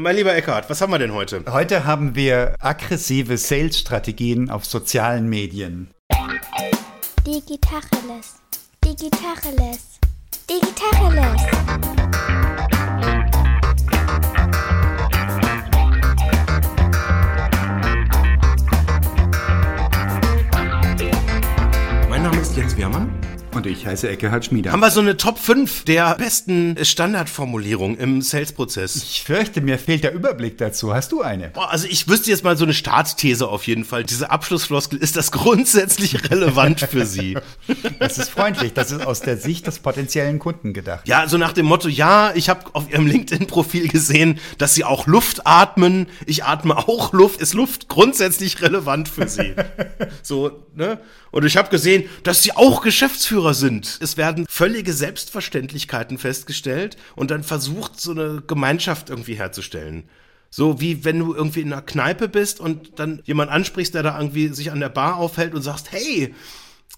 Mein lieber Eckhard, was haben wir denn heute? Heute haben wir aggressive Sales-Strategien auf sozialen Medien. Digitacheles. Digitacheles. Digitacheles. Mein Name ist Jens Wehrmann. Und ich heiße Eckehard Schmieder. Haben wir so eine Top 5 der besten Standardformulierungen im Sales-Prozess? Ich fürchte, mir fehlt der Überblick dazu. Hast du eine? Boah, also ich wüsste jetzt mal so eine Startthese auf jeden Fall. Diese Abschlussfloskel, ist das grundsätzlich relevant für Sie? Das ist freundlich. Das ist aus der Sicht des potenziellen Kunden gedacht. Ja, so nach dem Motto, ja, ich habe auf Ihrem LinkedIn-Profil gesehen, dass Sie auch Luft atmen. Ich atme auch Luft. Ist Luft grundsätzlich relevant für Sie? So, ne? Und ich habe gesehen, dass Sie auch Geschäftsführer sind. Es werden völlige Selbstverständlichkeiten festgestellt und dann versucht, so eine Gemeinschaft irgendwie herzustellen. So wie wenn du irgendwie in einer Kneipe bist und dann jemand ansprichst, der da irgendwie sich an der Bar aufhält und sagst, hey,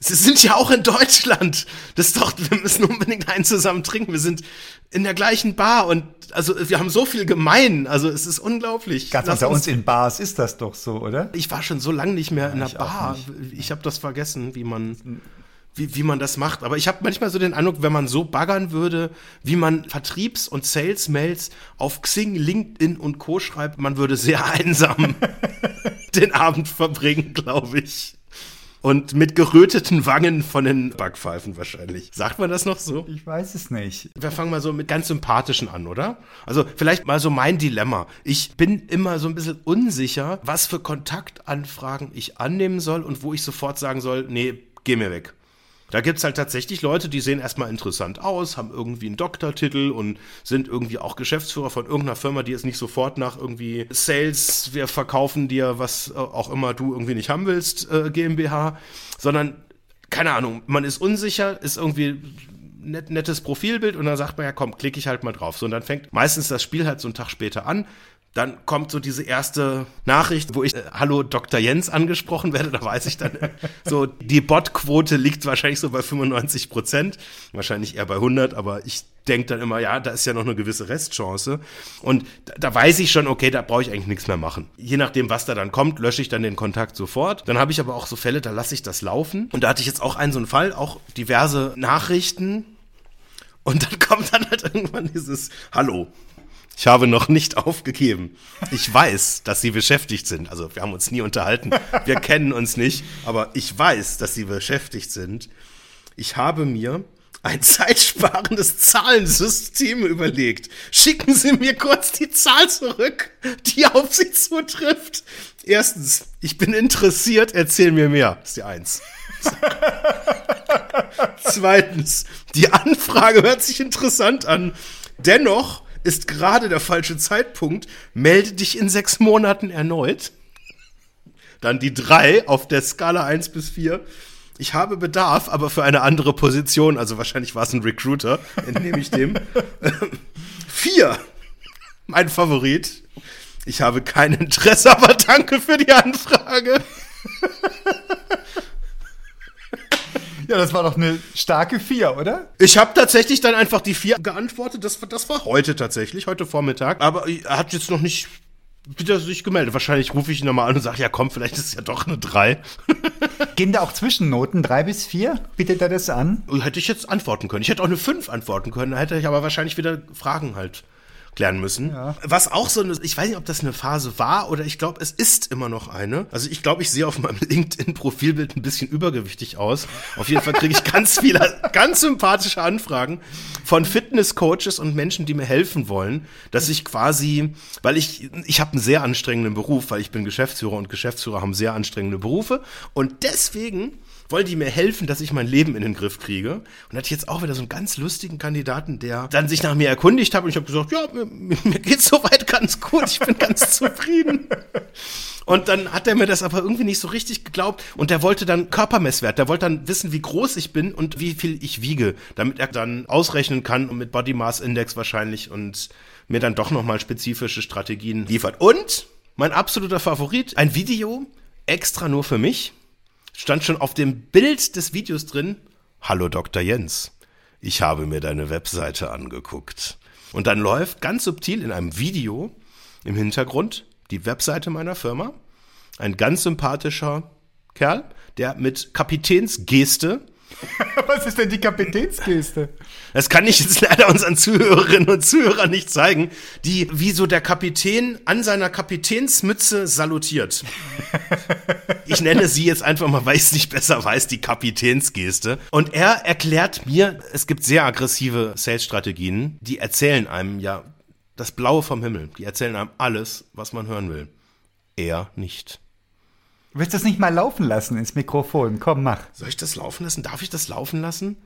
Sie sind ja auch in Deutschland. Das ist doch, wir müssen unbedingt einen zusammen trinken. Wir sind in der gleichen Bar und also wir haben so viel gemein. Also es ist unglaublich. Ganz Lass unter uns in Bars ist das doch so, oder? ich war schon so lange nicht mehr in ich der auch Bar. Ich habe das vergessen, wie man wie, wie man das macht. Aber ich habe manchmal so den Eindruck, wenn man so baggern würde, wie man Vertriebs- und Sales-Mails auf Xing, LinkedIn und Co. schreibt, man würde sehr einsam den Abend verbringen, glaube ich. Und mit geröteten Wangen von den Backpfeifen wahrscheinlich. Sagt man das noch so? Ich weiß es nicht. Wir fangen mal so mit ganz sympathischen an, oder? Also vielleicht mal so mein Dilemma. Ich bin immer so ein bisschen unsicher, was für Kontaktanfragen ich annehmen soll und wo ich sofort sagen soll, nee, geh mir weg. Da gibt's halt tatsächlich Leute, die sehen erstmal interessant aus, haben irgendwie einen Doktortitel und sind irgendwie auch Geschäftsführer von irgendeiner Firma, die jetzt nicht sofort nach irgendwie Sales, wir verkaufen dir, was äh, auch immer du irgendwie nicht haben willst, äh, GmbH, sondern keine Ahnung, man ist unsicher, ist irgendwie net, nettes Profilbild und dann sagt man ja, komm, klicke ich halt mal drauf. So, und dann fängt meistens das Spiel halt so einen Tag später an. Dann kommt so diese erste Nachricht, wo ich äh, Hallo Dr. Jens angesprochen werde. Da weiß ich dann, äh, so die Botquote liegt wahrscheinlich so bei 95 Prozent, wahrscheinlich eher bei 100, aber ich denke dann immer, ja, da ist ja noch eine gewisse Restchance. Und da, da weiß ich schon, okay, da brauche ich eigentlich nichts mehr machen. Je nachdem, was da dann kommt, lösche ich dann den Kontakt sofort. Dann habe ich aber auch so Fälle, da lasse ich das laufen. Und da hatte ich jetzt auch einen so einen Fall, auch diverse Nachrichten. Und dann kommt dann halt irgendwann dieses Hallo. Ich habe noch nicht aufgegeben. Ich weiß, dass Sie beschäftigt sind. Also wir haben uns nie unterhalten. Wir kennen uns nicht. Aber ich weiß, dass Sie beschäftigt sind. Ich habe mir ein zeitsparendes Zahlensystem überlegt. Schicken Sie mir kurz die Zahl zurück, die auf Sie zutrifft. Erstens, ich bin interessiert, erzähl mir mehr. Das ist die Eins. Zweitens, die Anfrage hört sich interessant an. Dennoch ist gerade der falsche Zeitpunkt. Melde dich in sechs Monaten erneut. Dann die drei auf der Skala 1 bis 4. Ich habe Bedarf, aber für eine andere Position. Also wahrscheinlich war es ein Recruiter, entnehme ich dem. Vier. Mein Favorit. Ich habe kein Interesse, aber danke für die Anfrage. Ja, das war doch eine starke Vier, oder? Ich habe tatsächlich dann einfach die vier geantwortet. Das, das war heute tatsächlich, heute Vormittag. Aber er hat jetzt noch nicht wieder sich gemeldet. Wahrscheinlich rufe ich ihn nochmal an und sage, ja komm, vielleicht ist es ja doch eine drei. Gehen da auch Zwischennoten, drei bis vier? Bietet er das an? Hätte ich jetzt antworten können. Ich hätte auch eine fünf antworten können. Da hätte ich aber wahrscheinlich wieder Fragen halt klären müssen. Ja. Was auch so eine, ich weiß nicht, ob das eine Phase war oder ich glaube, es ist immer noch eine. Also ich glaube, ich sehe auf meinem LinkedIn-Profilbild ein bisschen übergewichtig aus. Auf jeden Fall kriege ich ganz viele, ganz sympathische Anfragen von Fitnesscoaches und Menschen, die mir helfen wollen, dass ich quasi, weil ich, ich habe einen sehr anstrengenden Beruf, weil ich bin Geschäftsführer und Geschäftsführer haben sehr anstrengende Berufe und deswegen wollen die mir helfen, dass ich mein Leben in den Griff kriege. Und hatte ich jetzt auch wieder so einen ganz lustigen Kandidaten, der dann sich nach mir erkundigt hat und ich habe gesagt, ja, mir, mir geht's soweit ganz gut, ich bin ganz zufrieden. Und dann hat er mir das aber irgendwie nicht so richtig geglaubt und der wollte dann Körpermesswert, der wollte dann wissen, wie groß ich bin und wie viel ich wiege, damit er dann ausrechnen kann und mit Body Mass Index wahrscheinlich und mir dann doch nochmal spezifische Strategien liefert. Und mein absoluter Favorit, ein Video extra nur für mich stand schon auf dem Bild des Videos drin, Hallo Dr. Jens, ich habe mir deine Webseite angeguckt. Und dann läuft ganz subtil in einem Video im Hintergrund die Webseite meiner Firma. Ein ganz sympathischer Kerl, der mit Kapitänsgeste Was ist denn die Kapitänsgeste? Das kann ich jetzt leider unseren Zuhörerinnen und Zuhörern nicht zeigen, die wie so der Kapitän an seiner Kapitänsmütze salutiert. Ich nenne sie jetzt einfach mal, weil ich es nicht besser weiß, die Kapitänsgeste. Und er erklärt mir, es gibt sehr aggressive Sales-Strategien, die erzählen einem ja das Blaue vom Himmel. Die erzählen einem alles, was man hören will. Er nicht. Willst du das nicht mal laufen lassen ins Mikrofon? Komm, mach. Soll ich das laufen lassen? Darf ich das laufen lassen?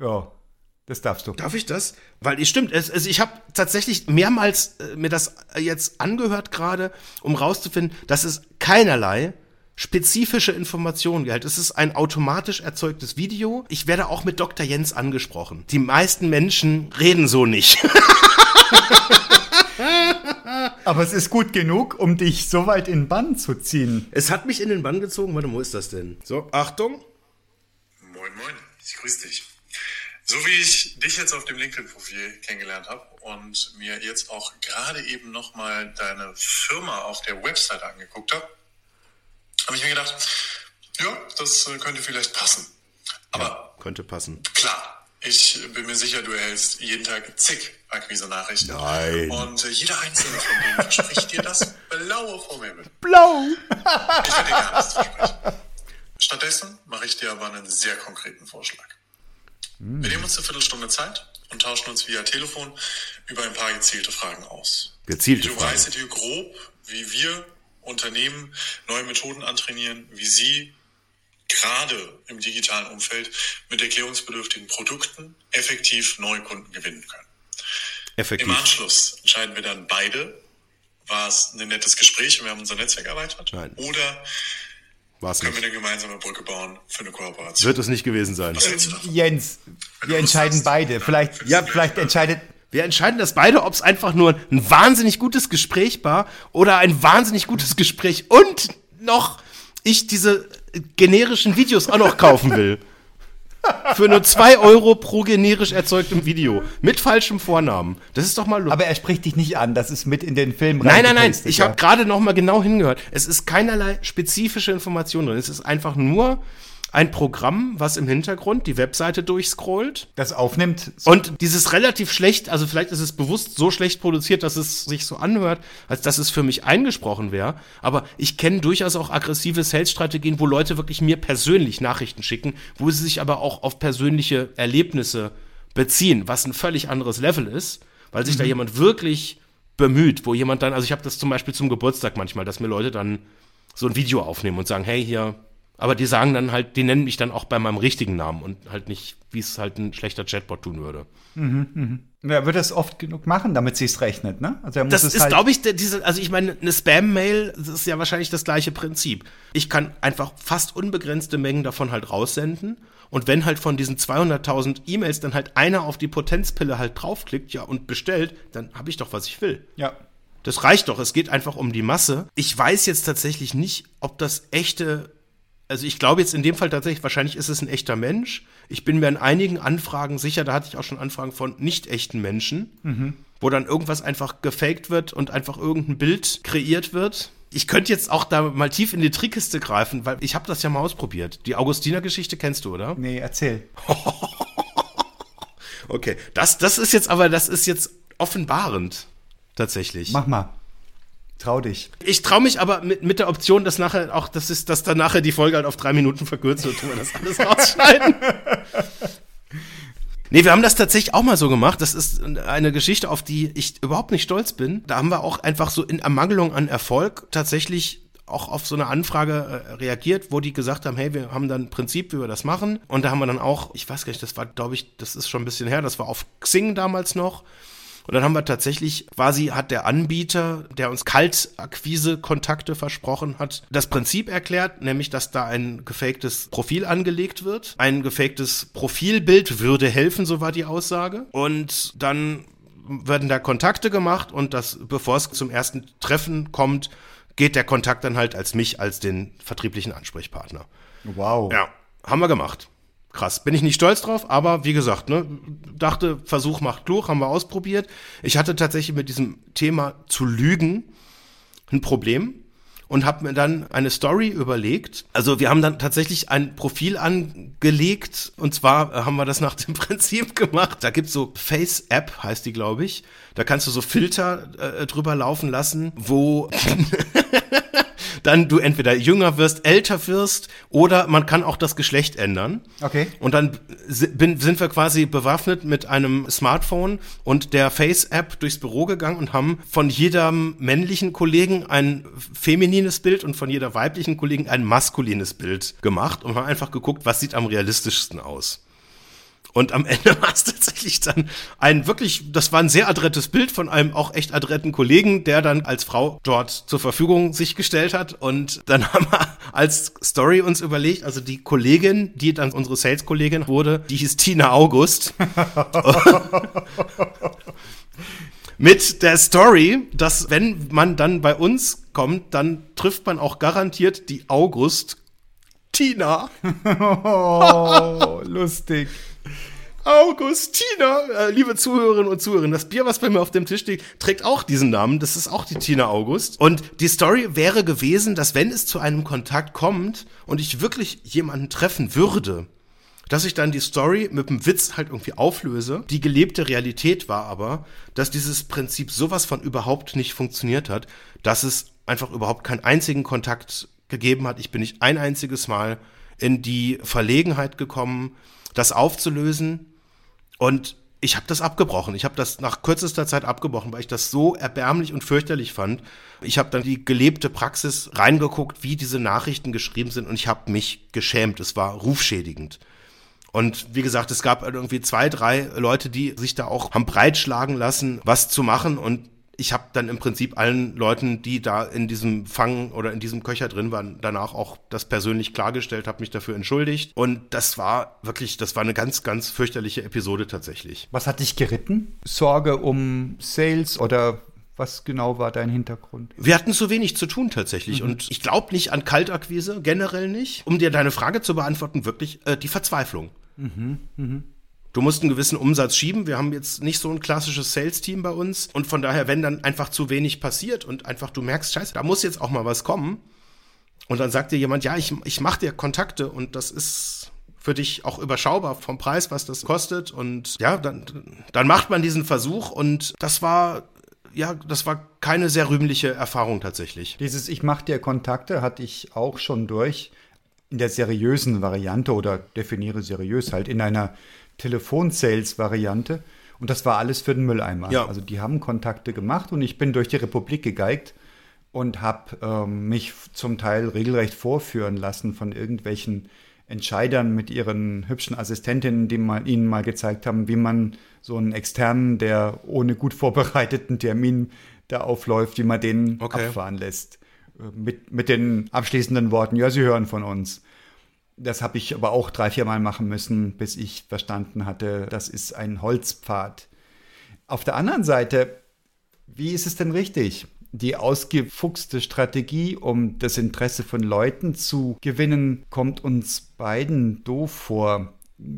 Ja, das darfst du. Darf ich das? Weil es stimmt, es, also ich habe tatsächlich mehrmals äh, mir das jetzt angehört gerade, um rauszufinden, dass es keinerlei spezifische Informationen gehält. Es ist ein automatisch erzeugtes Video. Ich werde auch mit Dr. Jens angesprochen. Die meisten Menschen reden so nicht. Aber es ist gut genug, um dich so weit in den Bann zu ziehen. Es hat mich in den Bann gezogen. Warte, wo ist das denn? So, Achtung. Moin, moin, ich grüße dich. So wie ich dich jetzt auf dem LinkedIn-Profil kennengelernt habe und mir jetzt auch gerade eben nochmal deine Firma auf der Website angeguckt habe, habe ich mir gedacht, ja, das äh, könnte vielleicht passen. Aber Könnte passen. klar, ich bin mir sicher, du erhältst jeden Tag zig Akquise-Nachrichten. Nein. Und äh, jeder einzelne von denen verspricht dir das Blaue vom Himmel. Blau! Ich werde dir gar nichts versprechen. Stattdessen mache ich dir aber einen sehr konkreten Vorschlag. Wir nehmen uns eine Viertelstunde Zeit und tauschen uns via Telefon über ein paar gezielte Fragen aus. Gezielte du Fragen. weißt dir grob, wie wir Unternehmen neue Methoden antrainieren, wie sie gerade im digitalen Umfeld mit erklärungsbedürftigen Produkten effektiv neue Kunden gewinnen können. Effektiv. Im Anschluss entscheiden wir dann beide, war es ein nettes Gespräch und wir haben unser Netzwerk erweitert Nein. oder War es können wir nicht. eine gemeinsame Brücke bauen für eine Kooperation. Wird es nicht gewesen sein. Jens, wir entscheiden beide. Vielleicht, Ja, vielleicht entscheidet. Wir entscheiden das beide, ob es einfach nur ein wahnsinnig gutes Gespräch war oder ein wahnsinnig gutes Gespräch und noch ich diese generischen Videos auch noch kaufen will. Für nur zwei Euro pro generisch erzeugtem Video. Mit falschem Vornamen. Das ist doch mal lustig. Aber er spricht dich nicht an. Das ist mit in den Film Nein, nein, nein. Ich habe gerade noch mal genau hingehört. Es ist keinerlei spezifische Information drin. Es ist einfach nur ein Programm, was im Hintergrund die Webseite durchscrollt. das aufnimmt. Und dieses relativ schlecht, also vielleicht ist es bewusst so schlecht produziert, dass es sich so anhört, als dass es für mich eingesprochen wäre. Aber ich kenne durchaus auch aggressive Sales-Strategien, wo Leute wirklich mir persönlich Nachrichten schicken, wo sie sich aber auch auf persönliche Erlebnisse beziehen, was ein völlig anderes Level ist, weil sich da jemand wirklich bemüht, wo jemand dann, also ich habe das zum Beispiel zum Geburtstag manchmal, dass mir Leute dann so ein Video aufnehmen und sagen, hey, hier, aber die sagen dann halt, die nennen mich dann auch bei meinem richtigen Namen und halt nicht, wie es halt ein schlechter Chatbot tun würde. Er wird das oft genug machen, damit sie es rechnet, ne? Also er muss Das es ist, halt, glaube ich, diese, also ich meine, eine Spam-Mail, das ist ja wahrscheinlich das gleiche Prinzip. Ich kann einfach fast unbegrenzte Mengen davon halt raussenden. Und wenn halt von diesen 200.000 E-Mails dann halt einer auf die Potenzpille halt draufklickt, ja, und bestellt, dann habe ich doch, was ich will. Ja. Das reicht doch. Es geht einfach um die Masse. Ich weiß jetzt tatsächlich nicht, ob das echte. Also ich glaube jetzt in dem Fall tatsächlich, wahrscheinlich ist es ein echter Mensch. Ich bin mir in einigen Anfragen sicher, da hatte ich auch schon Anfragen von nicht echten Menschen, wo dann irgendwas einfach gefaked wird und einfach irgendein Bild kreiert wird. Ich könnte jetzt auch da mal tief in die Trickkiste greifen, weil ich habe das ja mal ausprobiert. Die Augustiner-Geschichte kennst du, oder? Nee, erzähl. Okay, das, das ist jetzt aber, das ist jetzt offenbarend. Tatsächlich. Mach mal. Trau dich. Ich traue mich aber mit, mit der Option, dass nachher auch, das ist, dass dann nachher die Folge halt auf drei Minuten verkürzt wird, tun wir das alles rausschneiden. Nee, wir haben das tatsächlich auch mal so gemacht. Das ist eine Geschichte, auf die ich überhaupt nicht stolz bin. Da haben wir auch einfach so in Ermangelung an Erfolg tatsächlich auch auf so eine Anfrage äh, reagiert, wo die gesagt haben, hey, wir haben dann ein Prinzip, wie wir das machen. Und da haben wir dann auch, ich weiß gar nicht, das war, glaube ich, das ist schon ein bisschen her, das war auf Xing damals noch. Und dann haben wir tatsächlich, quasi hat der Anbieter, der uns Kaltakquise-Kontakte versprochen hat, das Prinzip erklärt, nämlich, dass da ein gefaktes Profil angelegt wird. Ein gefaktes Profilbild würde helfen, so war die Aussage. Und dann werden da Kontakte gemacht und das, bevor es zum ersten Treffen kommt, geht der Kontakt dann halt als mich, als den vertrieblichen Ansprechpartner. Wow. Ja, haben wir gemacht. Krass. Bin ich nicht stolz drauf, aber wie gesagt, ne, dachte, Versuch macht klug, haben wir ausprobiert. Ich hatte tatsächlich mit diesem Thema zu lügen ein Problem und habe mir dann eine Story überlegt. Also wir haben dann tatsächlich ein Profil angelegt und zwar äh, haben wir das nach dem Prinzip gemacht. Da gibt's so Face App heißt die, glaube ich. Da kannst du so Filter äh, drüber laufen lassen, wo dann du entweder jünger wirst, älter wirst oder man kann auch das Geschlecht ändern. Okay. Und dann bin, sind wir quasi bewaffnet mit einem Smartphone und der Face-App durchs Büro gegangen und haben von jedem männlichen Kollegen ein feminines Bild und von jeder weiblichen Kollegen ein maskulines Bild gemacht und haben einfach geguckt, was sieht am realistischsten aus. Und am Ende war es tatsächlich dann ein wirklich, das war ein sehr adrettes Bild von einem auch echt adretten Kollegen, der dann als Frau dort zur Verfügung sich gestellt hat. Und dann haben wir als Story uns überlegt, also die Kollegin, die dann unsere Sales-Kollegin wurde, die hieß Tina August. Mit der Story, dass wenn man dann bei uns kommt, dann trifft man auch garantiert die August Tina. Oh, lustig. Augustina, äh, liebe Zuhörerinnen und Zuhörer, das Bier, was bei mir auf dem Tisch steht, trägt auch diesen Namen. Das ist auch die Tina August. Und die Story wäre gewesen, dass wenn es zu einem Kontakt kommt und ich wirklich jemanden treffen würde, dass ich dann die Story mit dem Witz halt irgendwie auflöse. Die gelebte Realität war aber, dass dieses Prinzip sowas von überhaupt nicht funktioniert hat, dass es einfach überhaupt keinen einzigen Kontakt gegeben hat. Ich bin nicht ein einziges Mal in die Verlegenheit gekommen, das aufzulösen. Und ich habe das abgebrochen. Ich habe das nach kürzester Zeit abgebrochen, weil ich das so erbärmlich und fürchterlich fand. Ich habe dann die gelebte Praxis reingeguckt, wie diese Nachrichten geschrieben sind und ich habe mich geschämt. Es war rufschädigend. Und wie gesagt, es gab halt irgendwie zwei, drei Leute, die sich da auch haben breitschlagen lassen, was zu machen. Und ich habe dann im Prinzip allen Leuten, die da in diesem Fang oder in diesem Köcher drin waren, danach auch das persönlich klargestellt, habe mich dafür entschuldigt. Und das war wirklich, das war eine ganz, ganz fürchterliche Episode tatsächlich. Was hat dich geritten? Sorge um Sales oder was genau war dein Hintergrund? Wir hatten zu wenig zu tun tatsächlich. Und ich glaube nicht an Kaltakquise, generell nicht. Um dir deine Frage zu beantworten, wirklich äh, die Verzweiflung. Du musst einen gewissen Umsatz schieben. Wir haben jetzt nicht so ein klassisches Sales-Team bei uns. Und von daher, wenn dann einfach zu wenig passiert und einfach du merkst, scheiße, da muss jetzt auch mal was kommen. Und dann sagt dir jemand, ja, ich, ich mache dir Kontakte und das ist für dich auch überschaubar vom Preis, was das kostet. Und ja, dann, dann macht man diesen Versuch und das war, ja, das war keine sehr rühmliche Erfahrung tatsächlich. Dieses Ich mach dir Kontakte hatte ich auch schon durch in der seriösen Variante oder definiere seriös halt in einer Telefon-Sales-Variante. Und das war alles für den Mülleimer. Ja. Also die haben Kontakte gemacht und ich bin durch die Republik gegeigt und habe ähm, mich zum Teil regelrecht vorführen lassen von irgendwelchen Entscheidern mit ihren hübschen Assistentinnen, die mal, ihnen mal gezeigt haben, wie man so einen externen, der ohne gut vorbereiteten Termin da aufläuft, wie man den Okay. abfahren lässt. Äh, Mit, mit den abschließenden Worten, ja, Sie hören von uns. Das habe ich aber auch drei, vier Mal machen müssen, bis ich verstanden hatte, das ist ein Holzpfad. Auf der anderen Seite, wie ist es denn richtig? Die ausgefuchste Strategie, um das Interesse von Leuten zu gewinnen, kommt uns beiden doof vor.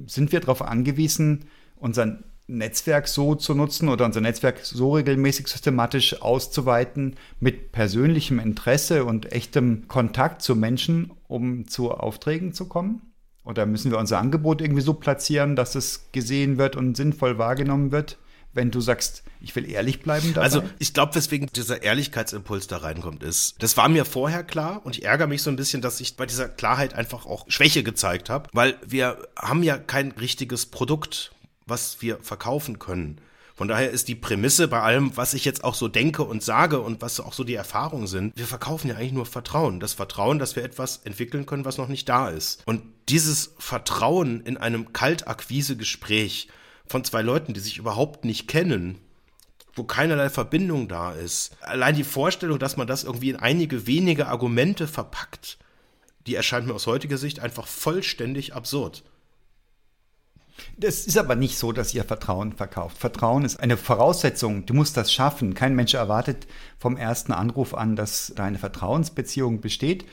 Sind wir darauf angewiesen, unser Netzwerk so zu nutzen oder unser Netzwerk so regelmäßig systematisch auszuweiten mit persönlichem Interesse und echtem Kontakt zu Menschen, um zu Aufträgen zu kommen? Oder müssen wir unser Angebot irgendwie so platzieren, dass es gesehen wird und sinnvoll wahrgenommen wird? Wenn du sagst, ich will ehrlich bleiben dabei? Also ich glaube, weswegen dieser Ehrlichkeitsimpuls da reinkommt, ist, das war mir vorher klar und ich ärgere mich so ein bisschen, dass ich bei dieser Klarheit einfach auch Schwäche gezeigt habe, weil wir haben ja kein richtiges Produkt, was wir verkaufen können. Von daher ist die Prämisse bei allem, was ich jetzt auch so denke und sage und was auch so die Erfahrungen sind, wir verkaufen ja eigentlich nur Vertrauen. Das Vertrauen, dass wir etwas entwickeln können, was noch nicht da ist. Und dieses Vertrauen in einem Kaltakquise-Gespräch von zwei Leuten, die sich überhaupt nicht kennen, wo keinerlei Verbindung da ist. Allein die Vorstellung, dass man das irgendwie in einige wenige Argumente verpackt, die erscheint mir aus heutiger Sicht einfach vollständig absurd. Das ist aber nicht so, dass ihr Vertrauen verkauft. Vertrauen ist eine Voraussetzung. Du musst das schaffen. Kein Mensch erwartet vom ersten Anruf an, dass da eine Vertrauensbeziehung besteht.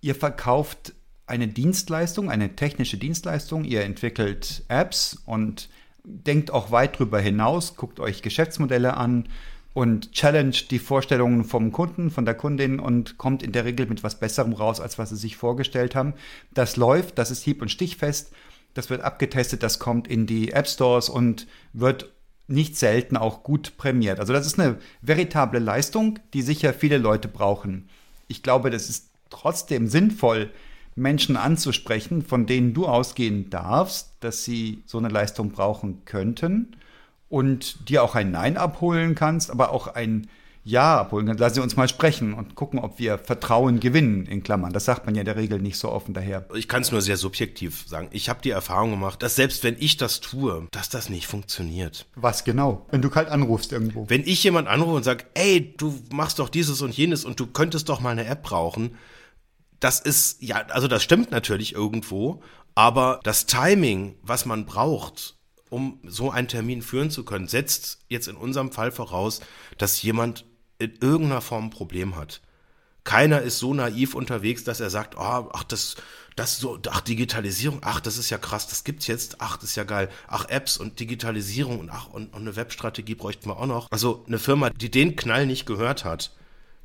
Ihr verkauft eine Dienstleistung, eine technische Dienstleistung. Ihr entwickelt Apps und denkt auch weit drüber hinaus, guckt euch Geschäftsmodelle an und challenge die Vorstellungen vom Kunden, von der Kundin und kommt in der Regel mit was Besserem raus, als was sie sich vorgestellt haben. Das läuft, das ist hieb- und stichfest, das wird abgetestet, das kommt in die App Stores und wird nicht selten auch gut prämiert. Also das ist eine veritable Leistung, die sicher viele Leute brauchen. Ich glaube, das ist trotzdem sinnvoll, Menschen anzusprechen, von denen du ausgehen darfst, dass sie so eine Leistung brauchen könnten und dir auch ein Nein abholen kannst, aber auch ein Ja abholen kannst. Lass sie uns mal sprechen und gucken, ob wir Vertrauen gewinnen, in Klammern. Das sagt man ja in der Regel nicht so offen daher. Ich kann es nur sehr subjektiv sagen. Ich habe die Erfahrung gemacht, dass selbst wenn ich das tue, dass das nicht funktioniert. Was genau? Wenn du kalt anrufst irgendwo. Wenn ich jemand anrufe und sage, ey, du machst doch dieses und jenes und du könntest doch mal eine App brauchen, das ist, ja, also das stimmt natürlich irgendwo, aber das Timing, was man braucht, um so einen Termin führen zu können, setzt jetzt in unserem Fall voraus, dass jemand in irgendeiner Form ein Problem hat. Keiner ist so naiv unterwegs, dass er sagt, oh, ach, das, das so, ach, Digitalisierung, ach, das ist ja krass, das gibt's jetzt, ach, das ist ja geil, ach, Apps und Digitalisierung und ach, und, und eine Webstrategie bräuchten wir auch noch. Also eine Firma, die den Knall nicht gehört hat,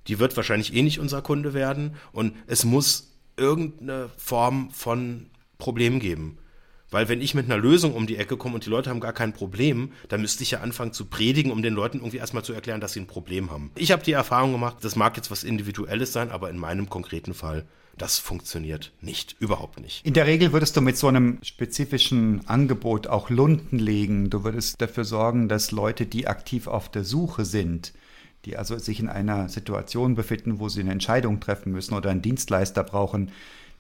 die wird wahrscheinlich eh nicht unser Kunde werden und es muss irgendeine Form von Problem geben. Weil wenn ich mit einer Lösung um die Ecke komme und die Leute haben gar kein Problem, dann müsste ich ja anfangen zu predigen, um den Leuten irgendwie erstmal zu erklären, dass sie ein Problem haben. Ich habe die Erfahrung gemacht, das mag jetzt was Individuelles sein, aber in meinem konkreten Fall, das funktioniert nicht, überhaupt nicht. In der Regel würdest du mit so einem spezifischen Angebot auch Lunden legen. Du würdest dafür sorgen, dass Leute, die aktiv auf der Suche sind, die also sich in einer Situation befinden, wo sie eine Entscheidung treffen müssen oder einen Dienstleister brauchen,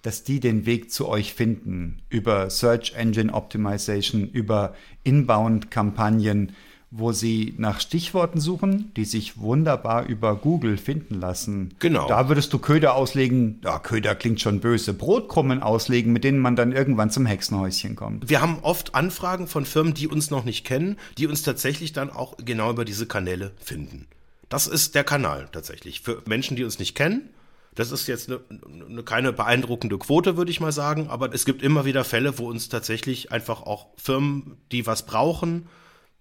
dass die den Weg zu euch finden über Search Engine Optimization, über Inbound-Kampagnen, wo sie nach Stichworten suchen, die sich wunderbar über Google finden lassen. Genau. Da würdest du Köder auslegen, ja, Köder klingt schon böse, Brotkrumen auslegen, mit denen man dann irgendwann zum Hexenhäuschen kommt. Wir haben oft Anfragen von Firmen, die uns noch nicht kennen, die uns tatsächlich dann auch genau über diese Kanäle finden. Das ist der Kanal tatsächlich. Für Menschen, die uns nicht kennen, das ist jetzt eine, eine, keine beeindruckende Quote, würde ich mal sagen, aber es gibt immer wieder Fälle, wo uns tatsächlich einfach auch Firmen, die was brauchen,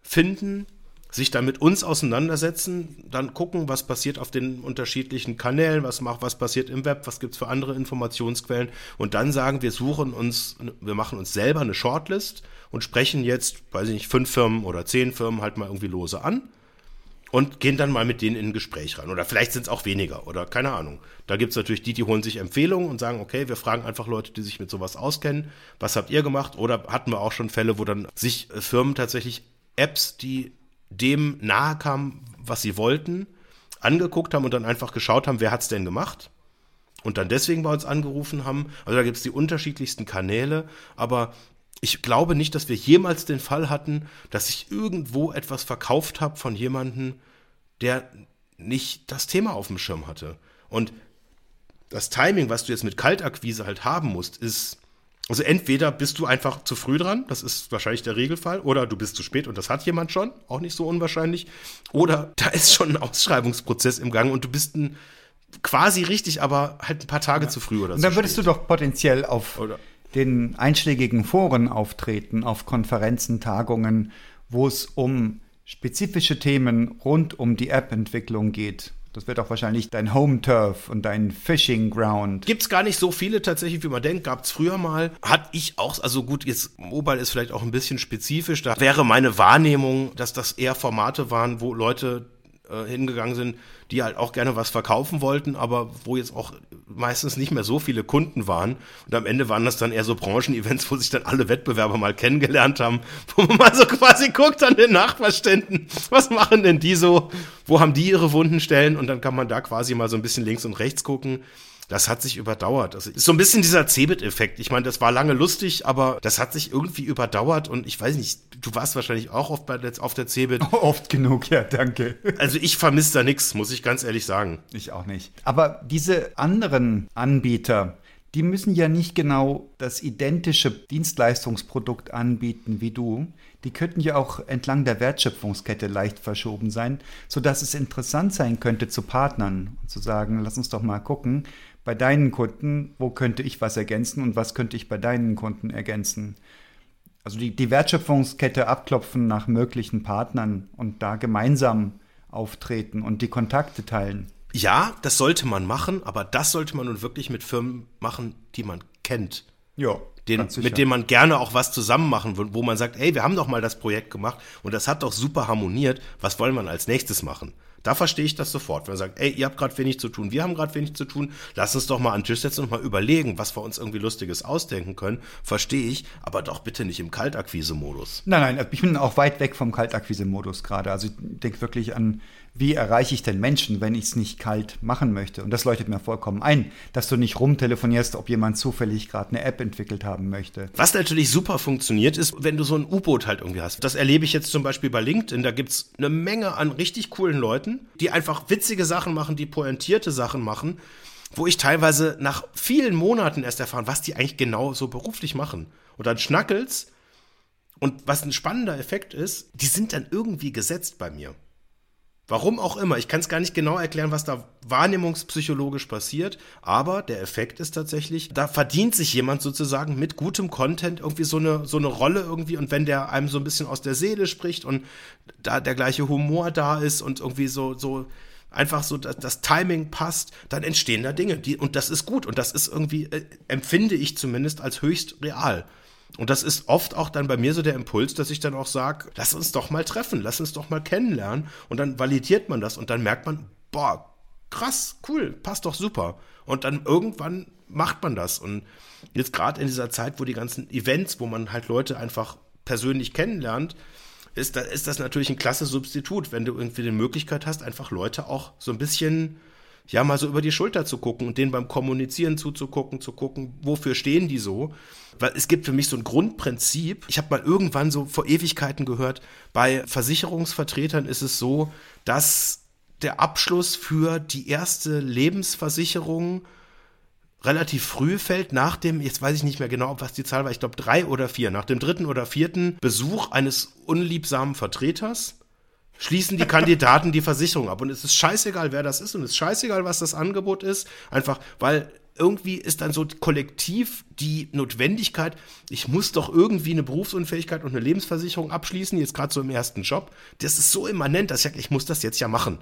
finden, sich dann mit uns auseinandersetzen, dann gucken, was passiert auf den unterschiedlichen Kanälen, was macht, was passiert im Web, was gibt's für andere Informationsquellen. Und dann sagen, wir suchen uns, wir machen uns selber eine Shortlist und sprechen jetzt, weiß ich nicht, fünf Firmen oder zehn Firmen halt mal irgendwie lose an und gehen dann mal mit denen in ein Gespräch rein. Oder vielleicht sind es auch weniger oder keine Ahnung. Da gibt es natürlich die, die holen sich Empfehlungen und sagen, okay, wir fragen einfach Leute, die sich mit sowas auskennen. Was habt ihr gemacht? Oder hatten wir auch schon Fälle, wo dann sich äh, Firmen tatsächlich Apps, die dem nahe kamen, was sie wollten, angeguckt haben und dann einfach geschaut haben, wer hat's denn gemacht? Und dann deswegen bei uns angerufen haben. Also da gibt es die unterschiedlichsten Kanäle, aber ich glaube nicht, dass wir jemals den Fall hatten, dass ich irgendwo etwas verkauft habe von jemandem, der nicht das Thema auf dem Schirm hatte. Und das Timing, was du jetzt mit Kaltakquise halt haben musst, ist, also entweder bist du einfach zu früh dran, das ist wahrscheinlich der Regelfall, oder du bist zu spät und das hat jemand schon, auch nicht so unwahrscheinlich, oder da ist schon ein Ausschreibungsprozess im Gang und du bist ein, quasi richtig, aber halt ein paar Tage ja. zu früh oder so. Und dann würdest spät. du doch potenziell auf oder den einschlägigen Foren auftreten, auf Konferenzen, Tagungen, wo es um spezifische Themen rund um die App-Entwicklung geht. Das wird auch wahrscheinlich dein Home Turf und dein Fishing Ground. Gibt es gar nicht so viele tatsächlich, wie man denkt. Gab es früher mal. Hat ich auch, also gut, jetzt Mobile ist vielleicht auch ein bisschen spezifisch. Da wäre meine Wahrnehmung, dass das eher Formate waren, wo Leute äh, hingegangen sind, die halt auch gerne was verkaufen wollten, aber wo jetzt auch meistens nicht mehr so viele Kunden waren. Und am Ende waren das dann eher so Branchen-Events, wo sich dann alle Wettbewerber mal kennengelernt haben, wo man mal so quasi guckt an den Nachbarständen, was machen denn die so, wo haben die ihre wunden Stellen? Und dann kann man da quasi mal so ein bisschen links und rechts gucken das hat sich überdauert. Das ist so ein bisschen dieser Cebit-Effekt. Ich meine, das war lange lustig, aber das hat sich irgendwie überdauert und ich weiß nicht, du warst wahrscheinlich auch oft bei, auf der Cebit. Oft genug, ja, danke. Also ich vermisse da nichts, muss ich ganz ehrlich sagen. Ich auch nicht. Aber diese anderen Anbieter, die müssen ja nicht genau das identische Dienstleistungsprodukt anbieten wie du. Die könnten ja auch entlang der Wertschöpfungskette leicht verschoben sein, sodass es interessant sein könnte zu Partnern und zu sagen, lass uns doch mal gucken, bei deinen Kunden, wo könnte ich was ergänzen und was könnte ich bei deinen Kunden ergänzen. Also die, die Wertschöpfungskette abklopfen nach möglichen Partnern und da gemeinsam auftreten und die Kontakte teilen. Ja, das sollte man machen, aber das sollte man nun wirklich mit Firmen machen, die man kennt. Ja. Den, mit denen man gerne auch was zusammen machen will, wo man sagt, ey, wir haben doch mal das Projekt gemacht und das hat doch super harmoniert, was wollen wir als nächstes machen? Da verstehe ich das sofort. Wenn man sagt, ey, ihr habt gerade wenig zu tun, wir haben gerade wenig zu tun, lass uns doch mal an den Tisch setzen und mal überlegen, was wir uns irgendwie Lustiges ausdenken können. Verstehe ich, aber doch bitte nicht im Kaltakquise-Modus. Nein, nein, ich bin auch weit weg vom Kaltakquise-Modus gerade. Also ich denke wirklich an wie erreiche ich den Menschen, wenn ich es nicht kalt machen möchte? Und das leuchtet mir vollkommen ein, dass du nicht rumtelefonierst, ob jemand zufällig gerade eine App entwickelt haben möchte. Was natürlich super funktioniert, ist, wenn du so ein U-Boot halt irgendwie hast. Das erlebe ich jetzt zum Beispiel bei LinkedIn. Da gibt es eine Menge an richtig coolen Leuten, die einfach witzige Sachen machen, die pointierte Sachen machen, wo ich teilweise nach vielen Monaten erst erfahren, was die eigentlich genau so beruflich machen. Und dann schnackelt's. Und was ein spannender Effekt ist, die sind dann irgendwie gesetzt bei mir. Warum auch immer. Ich kann es gar nicht genau erklären, was da wahrnehmungspsychologisch passiert. Aber der Effekt ist tatsächlich, da verdient sich jemand sozusagen mit gutem Content irgendwie so eine, so eine Rolle irgendwie. Und wenn der einem so ein bisschen aus der Seele spricht und da der gleiche Humor da ist und irgendwie so, so, einfach so das, das Timing passt, dann entstehen da Dinge. Die, und das ist gut. Und das ist irgendwie, äh, empfinde ich zumindest als höchst real. Und das ist oft auch dann bei mir so der Impuls, dass ich dann auch sage, lass uns doch mal treffen, lass uns doch mal kennenlernen. Und dann validiert man das und dann merkt man, boah, krass, cool, passt doch super. Und dann irgendwann macht man das. Und jetzt gerade in dieser Zeit, wo die ganzen Events, wo man halt Leute einfach persönlich kennenlernt, ist, da, ist das natürlich ein klasse Substitut, wenn du irgendwie die Möglichkeit hast, einfach Leute auch so ein bisschen ja, mal so über die Schulter zu gucken und denen beim Kommunizieren zuzugucken, zu gucken, wofür stehen die so. Weil es gibt für mich so ein Grundprinzip. Ich habe mal irgendwann so vor Ewigkeiten gehört, bei Versicherungsvertretern ist es so, dass der Abschluss für die erste Lebensversicherung relativ früh fällt, nach dem, jetzt weiß ich nicht mehr genau, was die Zahl war, ich glaube drei oder vier, nach dem dritten oder vierten Besuch eines unliebsamen Vertreters schließen die Kandidaten die Versicherung ab. Und es ist scheißegal, wer das ist und es ist scheißegal, was das Angebot ist. Einfach, weil irgendwie ist dann so kollektiv die Notwendigkeit, ich muss doch irgendwie eine Berufsunfähigkeit und eine Lebensversicherung abschließen, jetzt gerade so im ersten Job. Das ist so immanent, dass ich ich muss das jetzt ja machen.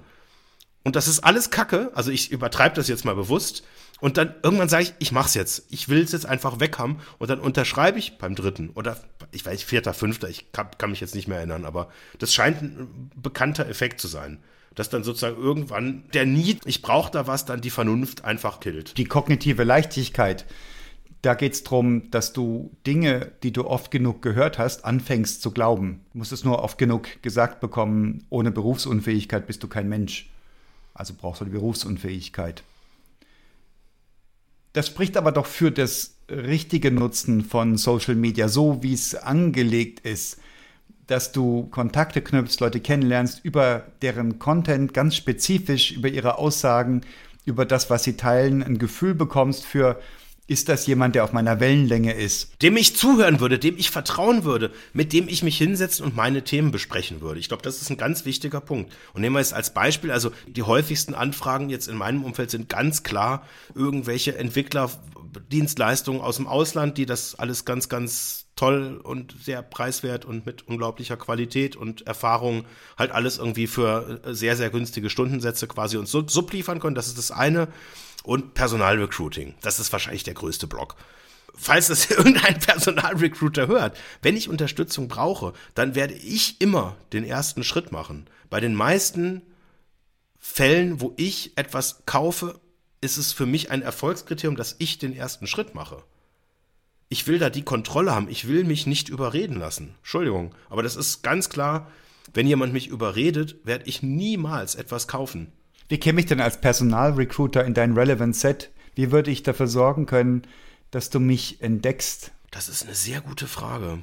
Und das ist alles Kacke, also ich übertreibe das jetzt mal bewusst. Und dann irgendwann sage ich, ich mach's jetzt. Ich will es jetzt einfach weg haben. Und dann unterschreibe ich beim dritten oder ich weiß, vierter, fünfter, ich kann, kann mich jetzt nicht mehr erinnern, aber das scheint ein bekannter Effekt zu sein. Dass dann sozusagen irgendwann der Need, ich brauche da was, dann die Vernunft einfach killt. Die kognitive Leichtigkeit. Da geht es darum, dass du Dinge, die du oft genug gehört hast, anfängst zu glauben. Du musst es nur oft genug gesagt bekommen, ohne Berufsunfähigkeit bist du kein Mensch. Also brauchst du die Berufsunfähigkeit. Das spricht aber doch für das richtige Nutzen von Social Media, so wie es angelegt ist, dass du Kontakte knüpfst, Leute kennenlernst, über deren Content ganz spezifisch, über ihre Aussagen, über das, was sie teilen, ein Gefühl bekommst für, ist das jemand, der auf meiner Wellenlänge ist? Dem ich zuhören würde, dem ich vertrauen würde, mit dem ich mich hinsetzen und meine Themen besprechen würde. Ich glaube, das ist ein ganz wichtiger Punkt. Und nehmen wir es als Beispiel, also die häufigsten Anfragen jetzt in meinem Umfeld sind ganz klar irgendwelche Entwicklerdienstleistungen aus dem Ausland, die das alles ganz, ganz toll und sehr preiswert und mit unglaublicher Qualität und Erfahrung halt alles irgendwie für sehr, sehr günstige Stundensätze quasi uns subliefern können. Das ist das eine und Personalrecruiting. Das ist wahrscheinlich der größte Block. Falls das irgendein Personalrecruiter hört, wenn ich Unterstützung brauche, dann werde ich immer den ersten Schritt machen. Bei den meisten Fällen, wo ich etwas kaufe, ist es für mich ein Erfolgskriterium, dass ich den ersten Schritt mache. Ich will da die Kontrolle haben. Ich will mich nicht überreden lassen. Entschuldigung. Aber das ist ganz klar, wenn jemand mich überredet, werde ich niemals etwas kaufen. Wie käme ich denn als Personalrecruiter in dein Relevant Set? Wie würde ich dafür sorgen können, dass du mich entdeckst? Das ist eine sehr gute Frage.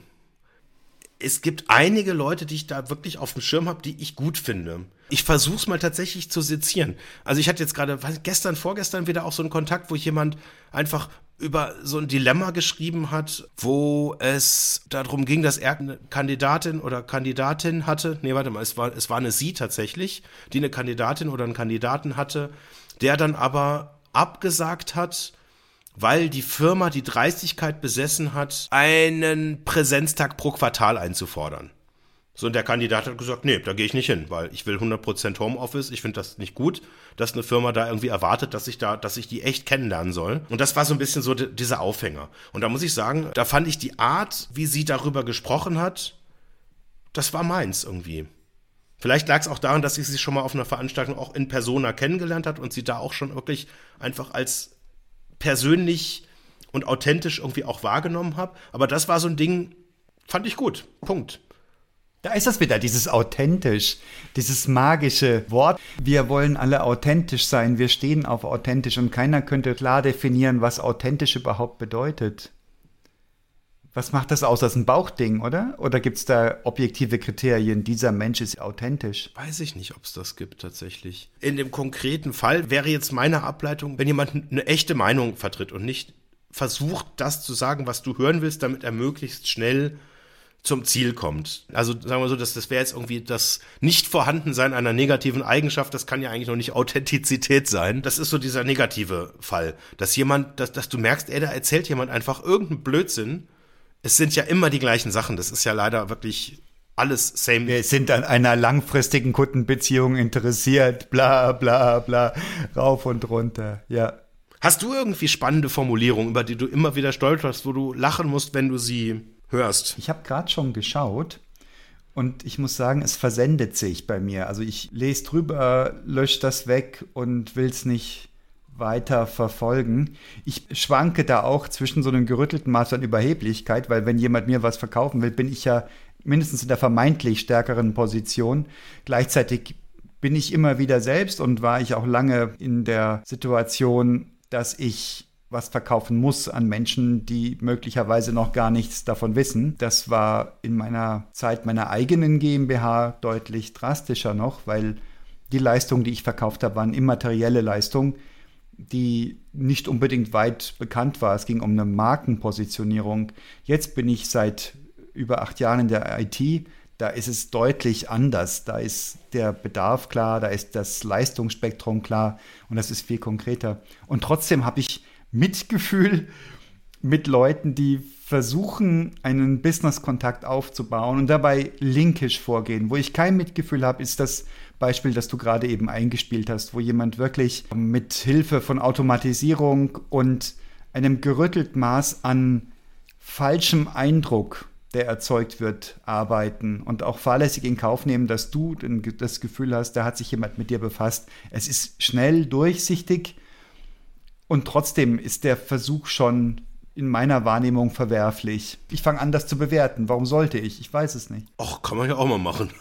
Es gibt einige Leute, die ich da wirklich auf dem Schirm habe, die ich gut finde. Ich versuche es mal tatsächlich zu sezieren. Also ich hatte jetzt gerade gestern, vorgestern wieder auch so einen Kontakt, wo jemand einfach über so ein Dilemma geschrieben hat, wo es darum ging, dass er eine Kandidatin oder Kandidatin hatte. Nee, warte mal, es war, es war eine Sie tatsächlich, die eine Kandidatin oder einen Kandidaten hatte, der dann aber abgesagt hat, weil die Firma die Dreistigkeit besessen hat, einen Präsenztag pro Quartal einzufordern. So, und der Kandidat hat gesagt, nee, da gehe ich nicht hin, weil ich will 100% Homeoffice, ich finde das nicht gut, dass eine Firma da irgendwie erwartet, dass ich da, dass ich die echt kennenlernen soll. Und das war so ein bisschen so dieser Aufhänger. Und da muss ich sagen, da fand ich die Art, wie sie darüber gesprochen hat, das war meins irgendwie. Vielleicht lag es auch daran, dass ich sie schon mal auf einer Veranstaltung auch in Persona kennengelernt hat und sie da auch schon wirklich einfach als persönlich und authentisch irgendwie auch wahrgenommen habe. Aber das war so ein Ding, fand ich gut. Punkt. Da ist das wieder, dieses authentisch, dieses magische Wort. Wir wollen alle authentisch sein, wir stehen auf authentisch und keiner könnte klar definieren, was authentisch überhaupt bedeutet. Was macht das aus? Das ist ein Bauchding, oder? Oder gibt es da objektive Kriterien? Dieser Mensch ist authentisch. Weiß ich nicht, ob es das gibt tatsächlich. In dem konkreten Fall wäre jetzt meine Ableitung, wenn jemand eine echte Meinung vertritt und nicht versucht, das zu sagen, was du hören willst, damit er möglichst schnell zum Ziel kommt. Also sagen wir so, dass das wäre jetzt irgendwie das Nicht-Vorhandensein einer negativen Eigenschaft, das kann ja eigentlich noch nicht Authentizität sein. Das ist so dieser negative Fall, dass jemand, dass, dass du merkst, ey, da erzählt jemand einfach irgendeinen Blödsinn es sind ja immer die gleichen Sachen. Das ist ja leider wirklich alles same. Wir sind an einer langfristigen Kundenbeziehung interessiert, bla bla bla, rauf und runter, ja. Hast du irgendwie spannende Formulierungen, über die du immer wieder stolperst, wo du lachen musst, wenn du sie hörst? Ich habe gerade schon geschaut und ich muss sagen, es versendet sich bei mir. Also ich lese drüber, lösche das weg und will es nicht weiter verfolgen. Ich schwanke da auch zwischen so einem gerüttelten Maß an Überheblichkeit, weil wenn jemand mir was verkaufen will, bin ich ja mindestens in der vermeintlich stärkeren Position. Gleichzeitig bin ich immer wieder selbst und war ich auch lange in der Situation, dass ich was verkaufen muss an Menschen, die möglicherweise noch gar nichts davon wissen. Das war in meiner Zeit meiner eigenen GmbH deutlich drastischer noch, weil die Leistungen, die ich verkauft habe, waren immaterielle Leistungen die nicht unbedingt weit bekannt war. Es ging um eine Markenpositionierung. Jetzt bin ich seit über acht Jahren in der IT. Da ist es deutlich anders. Da ist der Bedarf klar, da ist das Leistungsspektrum klar und das ist viel konkreter. Und trotzdem habe ich Mitgefühl mit Leuten, die versuchen, einen Business-Kontakt aufzubauen und dabei linkisch vorgehen. Wo ich kein Mitgefühl habe, ist das Beispiel, das du gerade eben eingespielt hast, wo jemand wirklich mit Hilfe von Automatisierung und einem gerüttelt Maß an falschem Eindruck, der erzeugt wird, arbeiten und auch fahrlässig in Kauf nehmen, dass du das Gefühl hast, da hat sich jemand mit dir befasst. Es ist schnell, durchsichtig und trotzdem ist der Versuch schon in meiner Wahrnehmung verwerflich. Ich fange an, das zu bewerten. Warum sollte ich? Ich weiß es nicht. Ach, kann man ja auch mal machen.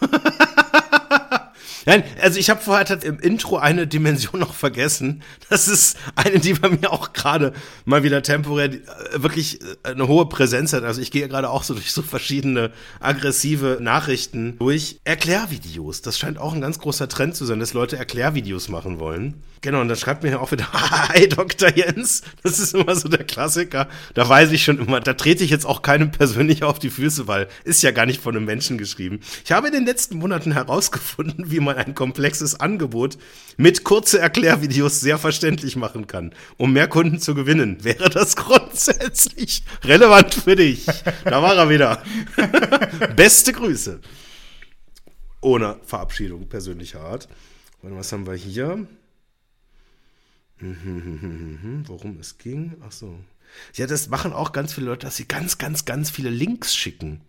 Nein, also ich habe vorher im Intro eine Dimension noch vergessen. Das ist eine, die bei mir auch gerade mal wieder temporär äh, wirklich äh, eine hohe Präsenz hat. Also ich gehe gerade auch so durch so verschiedene aggressive Nachrichten durch. Erklärvideos. Das scheint auch ein ganz großer Trend zu sein, dass Leute Erklärvideos machen wollen. Genau, und dann schreibt mir ja auch wieder, hi Dr. Jens. Das ist immer so der Klassiker. Da weiß ich schon immer, da trete ich jetzt auch keinem persönlich auf die Füße, weil ist ja gar nicht von einem Menschen geschrieben. Ich habe in den letzten Monaten herausgefunden, wie man ein komplexes Angebot mit kurze Erklärvideos sehr verständlich machen kann. Um mehr Kunden zu gewinnen, wäre das grundsätzlich relevant für dich. Da war er wieder. Beste Grüße. Ohne Verabschiedung persönlicher Art. Und was haben wir hier? Worum es ging? Ach so. Ja, das machen auch ganz viele Leute, dass sie ganz, ganz, ganz viele Links schicken.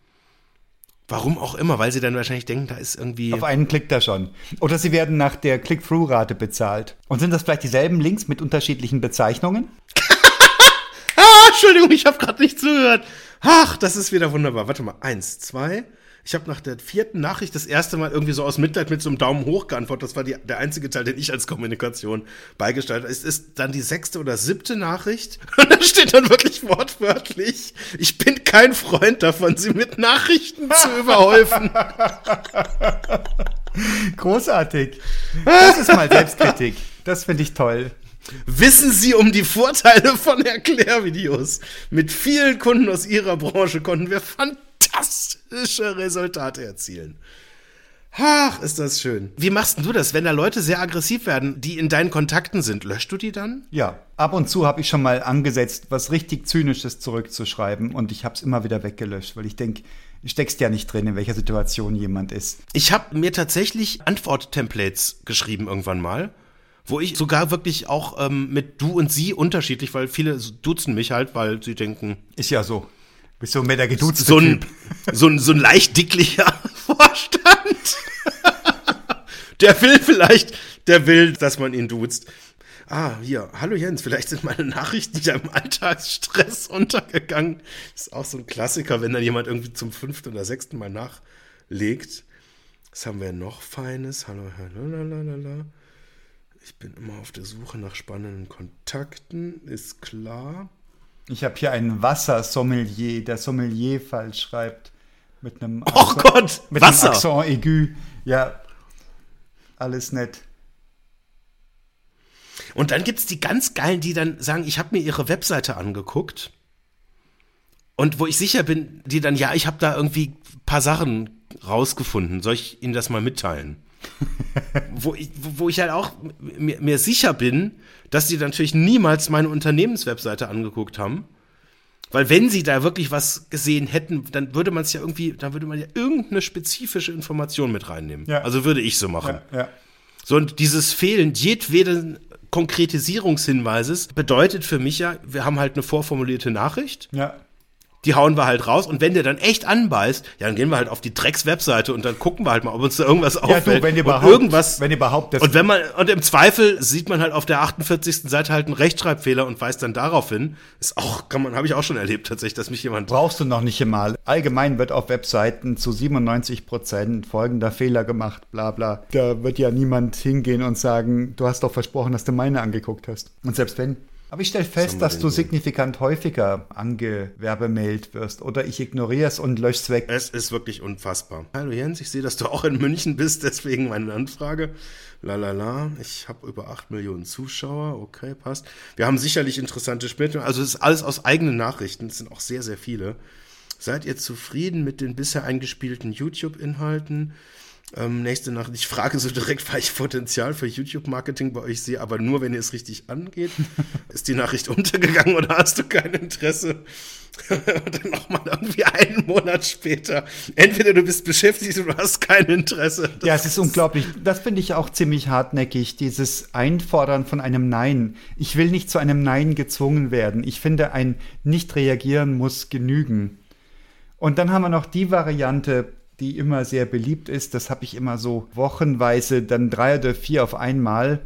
Warum auch immer, weil sie dann wahrscheinlich denken, da ist irgendwie. Auf einen Klick da schon. Oder sie werden nach der Click-Through-Rate bezahlt. Und sind das vielleicht dieselben Links mit unterschiedlichen Bezeichnungen? ah, Entschuldigung, ich habe gerade nicht zugehört. Ach, das ist wieder wunderbar. Warte mal, eins, zwei, ich habe nach der vierten Nachricht das erste Mal irgendwie so aus Mitleid mit so einem Daumen hoch geantwortet. Das war die, der einzige Teil, den ich als Kommunikation beigestellt habe. Es ist dann die sechste oder siebte Nachricht. Und da steht dann wirklich wortwörtlich, ich bin kein Freund davon, sie mit Nachrichten zu überhäufen. Großartig. Das ist mal Selbstkritik. Das finde ich toll. Wissen Sie um die Vorteile von Erklärvideos? Mit vielen Kunden aus Ihrer Branche konnten wir fantastisch fantastische Resultate erzielen. Ach, ist das schön. Wie machst du das, wenn da Leute sehr aggressiv werden, die in deinen Kontakten sind? Löschst du die dann? Ja, ab und zu habe ich schon mal angesetzt, was richtig Zynisches zurückzuschreiben und ich habe es immer wieder weggelöscht, weil ich denke, steckst ja nicht drin, in welcher Situation jemand ist. Ich habe mir tatsächlich Antwort-Templates geschrieben irgendwann mal, wo ich sogar wirklich auch ähm, mit du und sie unterschiedlich, weil viele duzen mich halt, weil sie denken, Ist ja so. Bist so mehr der gedutzte so ein, so ein, so ein leicht dicklicher Vorstand. der will vielleicht, der will, dass man ihn duzt. Ah, hier, hallo Jens, vielleicht sind meine Nachrichten ja im Alltagsstress untergegangen. Ist auch so ein Klassiker, wenn dann jemand irgendwie zum fünften oder sechsten Mal nachlegt. Was haben wir noch Feines? Hallo, hallo. Ich bin immer auf der Suche nach spannenden Kontakten, ist klar. Ich habe hier einen Wassersommelier, der Sommelier falsch schreibt. Mit einem Oh Gott, mit Wasser. einem Accent aigu. Ja, alles nett. Und dann gibt's die ganz geilen, die dann sagen, ich habe mir ihre Webseite angeguckt. Und wo ich sicher bin, die dann, ja, ich habe da irgendwie ein paar Sachen rausgefunden. Soll ich Ihnen das mal mitteilen? wo, ich, wo ich halt auch mir, mir sicher bin, dass die natürlich niemals meine Unternehmenswebseite angeguckt haben. Weil wenn sie da wirklich was gesehen hätten, dann würde man es ja irgendwie, dann würde man ja irgendeine spezifische Information mit reinnehmen. Ja. Also würde ich so machen. Ja, ja. So, und dieses Fehlen jedweden Konkretisierungshinweises bedeutet für mich ja, wir haben halt eine vorformulierte Nachricht, ja. Die hauen wir halt raus und wenn der dann echt anbeißt, ja, dann gehen wir halt auf die Drecks-Webseite und dann gucken wir halt mal, ob uns da irgendwas Ja, auffällt. du, wenn ihr und überhaupt, irgendwas, wenn ihr überhaupt das und wenn man, und im Zweifel sieht man halt auf der 48. Seite halt einen Rechtschreibfehler und weist dann darauf hin. Ist auch, kann man, habe ich auch schon erlebt tatsächlich, dass mich jemand brauchst du noch nicht einmal. Allgemein wird auf Webseiten zu 97 Prozent folgender Fehler gemacht, bla bla. Da wird ja niemand hingehen und sagen, du hast doch versprochen, dass du meine angeguckt hast. Und selbst wenn. Aber ich stelle fest, dass du signifikant häufiger angewerbemailt wirst. Oder ich ignoriere es und lösche es weg. Es ist wirklich unfassbar. Hallo Jens, ich sehe, dass du auch in München bist, deswegen meine Anfrage. Lalala, ich habe über 8 Millionen Zuschauer, okay, passt. Wir haben sicherlich interessante Spiele, also es ist alles aus eigenen Nachrichten, es sind auch sehr, sehr viele. Seid ihr zufrieden mit den bisher eingespielten YouTube-Inhalten? Ähm, nächste Nachricht, ich frage so direkt, weil ich Potenzial für YouTube-Marketing bei euch sehe, aber nur, wenn ihr es richtig angeht. Ist die Nachricht untergegangen oder hast du kein Interesse? Und dann nochmal irgendwie einen Monat später. Entweder du bist beschäftigt oder du hast kein Interesse. Das Ja, es ist unglaublich. Das finde ich auch ziemlich hartnäckig, dieses Einfordern von einem Nein. Ich will nicht zu einem Nein gezwungen werden. Ich finde, ein Nicht-Reagieren muss genügen. Und dann haben wir noch die Variante, die immer sehr beliebt ist. Das habe ich immer so wochenweise, dann drei oder vier auf einmal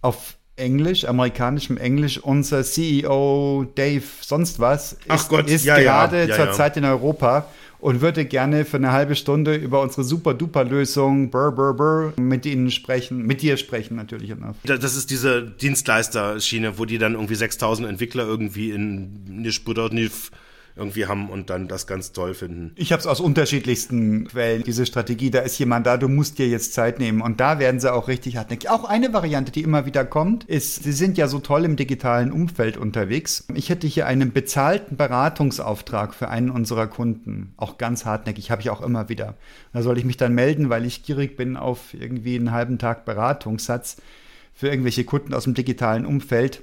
auf Englisch, amerikanischem Englisch. Unser CEO Dave, sonst was, Ach ist, Gott, ist ja, ja, gerade ja, zurzeit in Europa und würde gerne für eine halbe Stunde über unsere super-duper-Lösung brr, brr, brr, mit Ihnen sprechen, mit dir sprechen natürlich. Da- Das ist diese Dienstleisterschiene, wo die dann irgendwie 6000 Entwickler irgendwie in Nischbudotniv irgendwie haben und dann das ganz toll finden. Ich habe es aus unterschiedlichsten Quellen, diese Strategie. Da ist jemand da, du musst dir jetzt Zeit nehmen. Und da werden sie auch richtig hartnäckig. Auch eine Variante, die immer wieder kommt, ist, sie sind ja so toll im digitalen Umfeld unterwegs. Ich hätte hier einen bezahlten Beratungsauftrag für einen unserer Kunden. Auch ganz hartnäckig, habe ich auch immer wieder. Da soll ich mich dann melden, weil ich gierig bin auf irgendwie einen halben Tag Beratungssatz für irgendwelche Kunden aus dem digitalen Umfeld.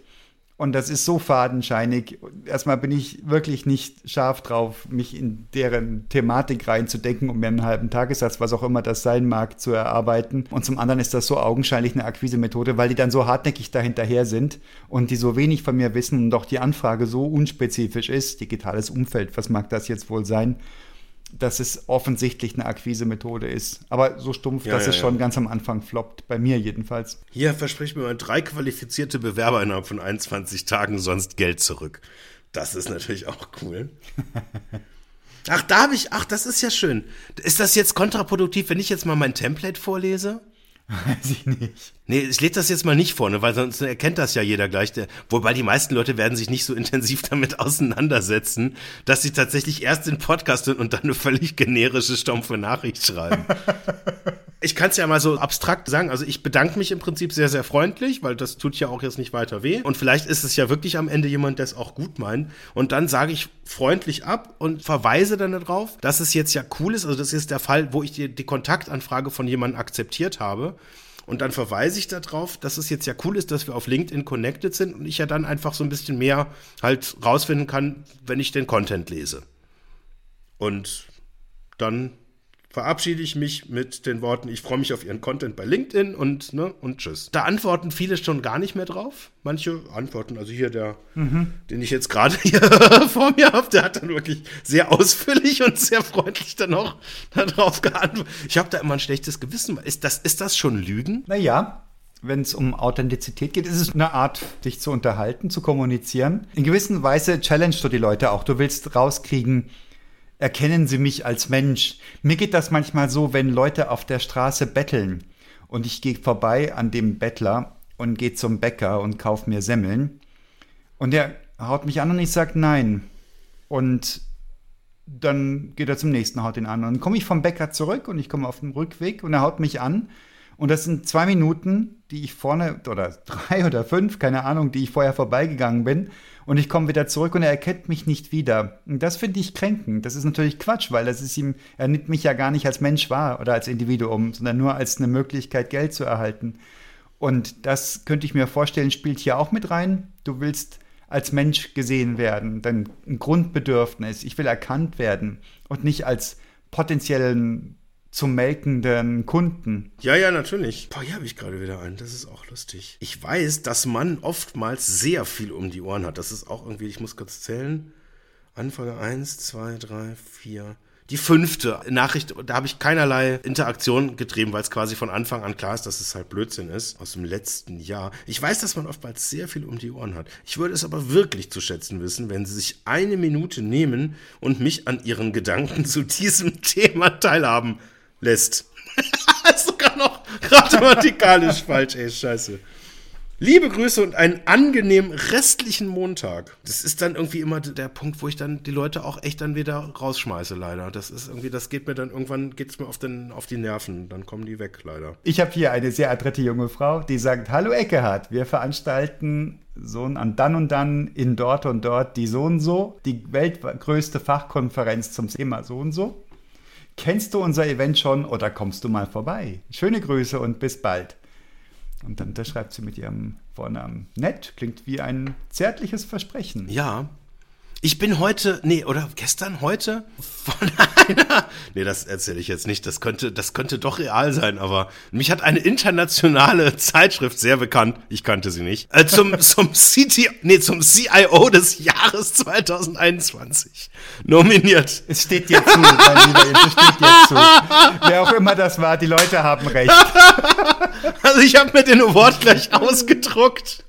Und das ist so fadenscheinig. Erstmal bin ich wirklich nicht scharf drauf, mich in deren Thematik reinzudenken, um mir einen halben Tagessatz, was auch immer das sein mag, zu erarbeiten. Und zum anderen ist das so augenscheinlich eine Akquise-Methode, weil die dann so hartnäckig dahinterher sind und die so wenig von mir wissen und doch die Anfrage so unspezifisch ist. Digitales Umfeld, was mag das jetzt wohl sein? Dass es offensichtlich eine Akquise-Methode ist. Aber so stumpf, Ja, dass ja, es ja. schon ganz am Anfang floppt. Bei mir jedenfalls. Hier verspricht mir mal drei qualifizierte Bewerber innerhalb von 21 Tagen, sonst Geld zurück. Das ist natürlich auch cool. Ach, da habe ich, ach, das ist ja schön. Ist das jetzt kontraproduktiv, wenn ich jetzt mal mein Template vorlese? Weiß ich nicht. Nee, ich lese das jetzt mal nicht vorne, weil sonst erkennt das ja jeder gleich. Wobei die meisten Leute werden sich nicht so intensiv damit auseinandersetzen, dass sie tatsächlich erst den Podcast und dann eine völlig generische, stumpfe Nachricht schreiben. Ich kann es ja mal so abstrakt sagen. Also ich bedanke mich im Prinzip sehr, sehr freundlich, weil das tut ja auch jetzt nicht weiter weh. Und vielleicht ist es ja wirklich am Ende jemand, der es auch gut meint. Und dann sage ich freundlich ab und verweise dann darauf, dass es jetzt ja cool ist. Also das ist der Fall, wo ich die, die Kontaktanfrage von jemandem akzeptiert habe. Und dann verweise ich darauf, dass es jetzt ja cool ist, dass wir auf LinkedIn connected sind und ich ja dann einfach so ein bisschen mehr halt rausfinden kann, wenn ich den Content lese. Und dann verabschiede ich mich mit den Worten, ich freue mich auf Ihren Content bei LinkedIn und, ne, und tschüss. Da antworten viele schon gar nicht mehr drauf. Manche antworten, also hier der, mhm. den ich jetzt gerade hier vor mir habe, der hat dann wirklich sehr ausführlich und sehr freundlich dann auch darauf geantwortet. Ich habe da immer ein schlechtes Gewissen. Ist das, ist das schon Lügen? Naja, wenn es um Authentizität geht, ist es eine Art, dich zu unterhalten, zu kommunizieren. In gewisser Weise challenge du die Leute auch. Du willst rauskriegen, erkennen Sie mich als Mensch. Mir geht das manchmal so, wenn Leute auf der Straße betteln und ich gehe vorbei an dem Bettler und gehe zum Bäcker und kaufe mir Semmeln und der haut mich an und ich sage nein. Und dann geht er zum nächsten, haut ihn an. Und dann komme ich vom Bäcker zurück und ich komme auf dem Rückweg und er haut mich an. Und das sind zwei Minuten, die ich vorne, oder drei oder fünf, keine Ahnung, die ich vorher vorbeigegangen bin und ich komme wieder zurück und er erkennt mich nicht wieder. Und das finde ich kränkend. Das ist natürlich Quatsch, weil das ist ihm, er nimmt mich ja gar nicht als Mensch wahr oder als Individuum, sondern nur als eine Möglichkeit, Geld zu erhalten. Und das könnte ich mir vorstellen, spielt hier auch mit rein. Du willst als Mensch gesehen werden, dein Grundbedürfnis. Ich will erkannt werden und nicht als potenziellen zum melkenden Kunden. Ja, ja, natürlich. Boah, hier habe ich gerade wieder einen. Das ist auch lustig. Ich weiß, dass man oftmals sehr viel um die Ohren hat. Das ist auch irgendwie, ich muss kurz zählen. Anfange eins, zwei, drei, vier. Die fünfte Nachricht, da habe ich keinerlei Interaktion getrieben, weil es quasi von Anfang an klar ist, dass es halt Blödsinn ist. Aus dem letzten Jahr. Ich weiß, dass man oftmals sehr viel um die Ohren hat. Ich würde es aber wirklich zu schätzen wissen, wenn Sie sich eine Minute nehmen und mich an Ihren Gedanken zu diesem Thema teilhaben lässt. sogar noch grammatikalisch falsch, ey, scheiße. Liebe Grüße und einen angenehmen restlichen Montag. Das ist dann irgendwie immer der Punkt, wo ich dann die Leute auch echt dann wieder rausschmeiße, leider. Das ist irgendwie, das geht mir dann irgendwann, geht es mir auf, den, auf die Nerven. Dann kommen die weg, leider. Ich habe hier eine sehr adrette junge Frau, die sagt, hallo Eckehard, wir veranstalten so an dann und dann in dort und dort die so und so, die weltgrößte Fachkonferenz zum Thema so und so. Kennst du unser Event schon oder kommst du mal vorbei? Schöne Grüße und bis bald. Und dann unterschreibt sie mit ihrem Vornamen. Nett, klingt wie ein zärtliches Versprechen. Ja, ich bin heute, nee, oder gestern, heute von einer, nee, das erzähle ich jetzt nicht, das könnte, das könnte doch real sein, aber mich hat eine internationale Zeitschrift, sehr bekannt, ich kannte sie nicht, äh, zum, zum CT, nee, zum CIO des Jahres 2021 nominiert. Es steht dir zu, mein Lieber, es steht dir zu. Wer auch immer das war, die Leute haben recht. Also ich habe mir den Award gleich ausgedruckt.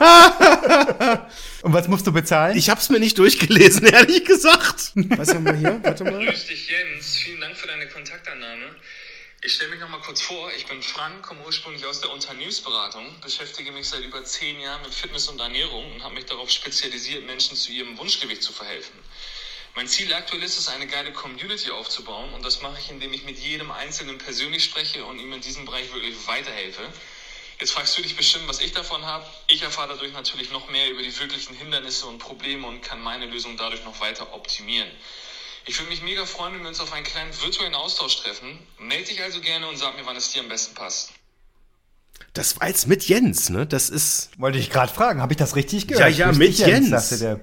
Und was musst du bezahlen? Ich habe es mir nicht durchgelesen, ehrlich gesagt. Was haben wir hier? Warte mal. Grüß dich, Jens. Vielen Dank für deine Kontaktannahme. Ich stelle mich nochmal kurz vor. Ich bin Frank, komme ursprünglich aus der Unternehmensberatung, beschäftige mich seit über zehn Jahren mit Fitness und Ernährung und habe mich darauf spezialisiert, Menschen zu ihrem Wunschgewicht zu verhelfen. Mein Ziel aktuell ist es, eine geile Community aufzubauen und das mache ich, indem ich mit jedem Einzelnen persönlich spreche und ihm in diesem Bereich wirklich weiterhelfe. Jetzt fragst du dich bestimmt, was ich davon habe. Ich erfahre dadurch natürlich noch mehr über die wirklichen Hindernisse und Probleme und kann meine Lösung dadurch noch weiter optimieren. Ich würde mich mega freuen, wenn wir uns auf einen kleinen virtuellen Austausch treffen. Melde dich also gerne und sag mir, wann es dir am besten passt. Das war jetzt mit Jens, ne? Das ist. Wollte ich gerade fragen, habe ich das richtig gehört? Ja, ja, mit Jens. Jens. Sagte der.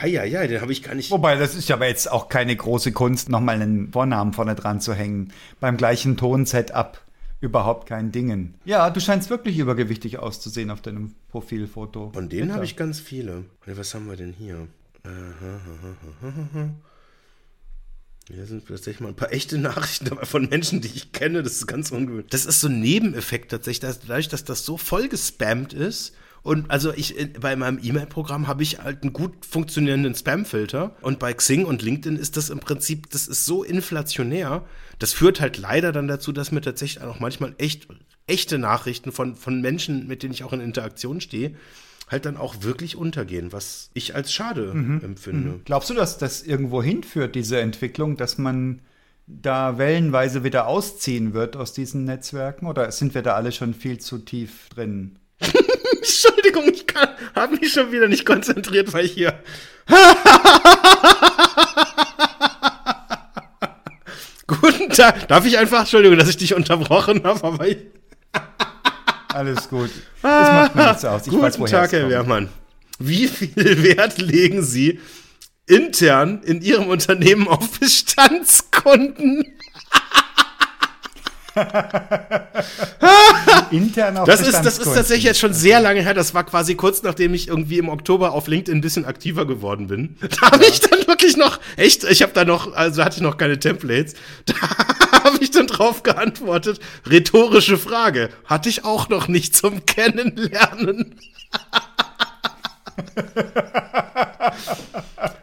Hei, ja, ja, den habe ich gar nicht. Wobei, das ist ja aber jetzt auch keine große Kunst, nochmal einen Vornamen vorne dran zu hängen. Beim gleichen Ton-Setup überhaupt kein Dingen. Ja, du scheinst wirklich übergewichtig auszusehen auf deinem Profilfoto. Von denen habe ich ganz viele. Was haben wir denn hier? Hier sind tatsächlich mal ein paar echte Nachrichten dabei von Menschen, die ich kenne. Das ist ganz ungewöhnlich. Das ist so ein Nebeneffekt tatsächlich, dass, dadurch, dass das so voll gespammt ist. Und also ich bei meinem E-Mail-Programm habe ich halt einen gut funktionierenden Spam-Filter. Und bei Xing und LinkedIn ist das im Prinzip, das ist so inflationär, das führt halt leider dann dazu, dass mir tatsächlich auch manchmal echt echte Nachrichten von, von Menschen, mit denen ich auch in Interaktion stehe, halt dann auch wirklich untergehen, was ich als schade mhm. empfinde. Mhm. Glaubst du, dass das irgendwo hinführt, diese Entwicklung, dass man da wellenweise wieder ausziehen wird aus diesen Netzwerken? Oder sind wir da alle schon viel zu tief drin? Entschuldigung, ich habe mich schon wieder nicht konzentriert, weil ich hier. Guten Tag. Darf ich einfach, Entschuldigung, dass ich dich unterbrochen habe, aber ich. Alles gut. Das macht mir nichts aus. Ich Guten weiß, Tag, Herr Wehrmann. Wie viel Wert legen Sie intern in Ihrem Unternehmen auf Bestandskunden? Intern auf das ist, das ist tatsächlich jetzt schon sehr lange her. Das war quasi kurz nachdem ich irgendwie im Oktober auf LinkedIn ein bisschen aktiver geworden bin. Da habe ich dann wirklich noch, echt, ich habe da noch, also hatte ich noch keine Templates. Da habe ich dann drauf geantwortet. Rhetorische Frage. Hatte ich auch noch nicht zum Kennenlernen.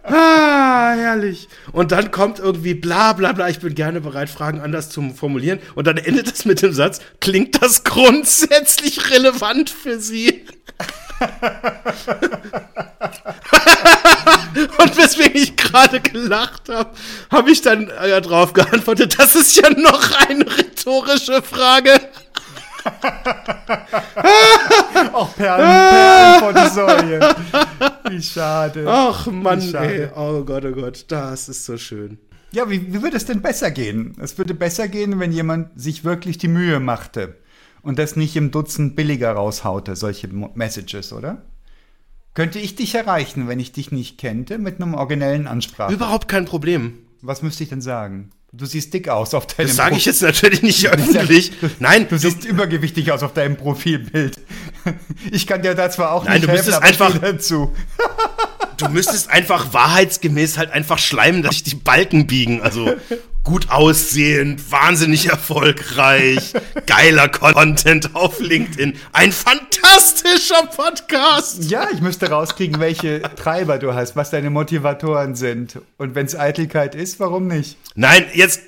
Ah, herrlich. Und dann kommt irgendwie bla bla bla, ich bin gerne bereit, Fragen anders zu formulieren. Und dann endet das mit dem Satz, klingt das grundsätzlich relevant für Sie? Und weswegen ich gerade gelacht habe, habe ich dann äh, drauf geantwortet, das ist ja noch eine rhetorische Frage. Auch Perlen, Perlen vor die Säue. Wie schade. Ach Mann, ey. Oh Gott, oh Gott. Das ist so schön. Ja, wie, wie würde es denn besser gehen? Es würde besser gehen, wenn jemand sich wirklich die Mühe machte und das nicht im Dutzend billiger raushaute, solche Messages, oder? Könnte ich dich erreichen, wenn ich dich nicht kennte, mit einem originellen Ansprache? Überhaupt kein Problem. Was müsste ich denn sagen? Du siehst dick aus auf deinem Das sage ich jetzt natürlich nicht öffentlich. Nein, du siehst übergewichtig aus auf deinem Profilbild. Ich kann dir da zwar auch Nein, nicht du helfen, einfach dazu. Du müsstest einfach wahrheitsgemäß halt einfach schleimen, dass sich die Balken biegen. Also gut aussehend, wahnsinnig erfolgreich, geiler Content auf LinkedIn. Ein fantastischer Podcast. Ja, ich müsste rauskriegen, welche Treiber du hast, was deine Motivatoren sind. Und wenn es Eitelkeit ist, warum nicht? Nein, jetzt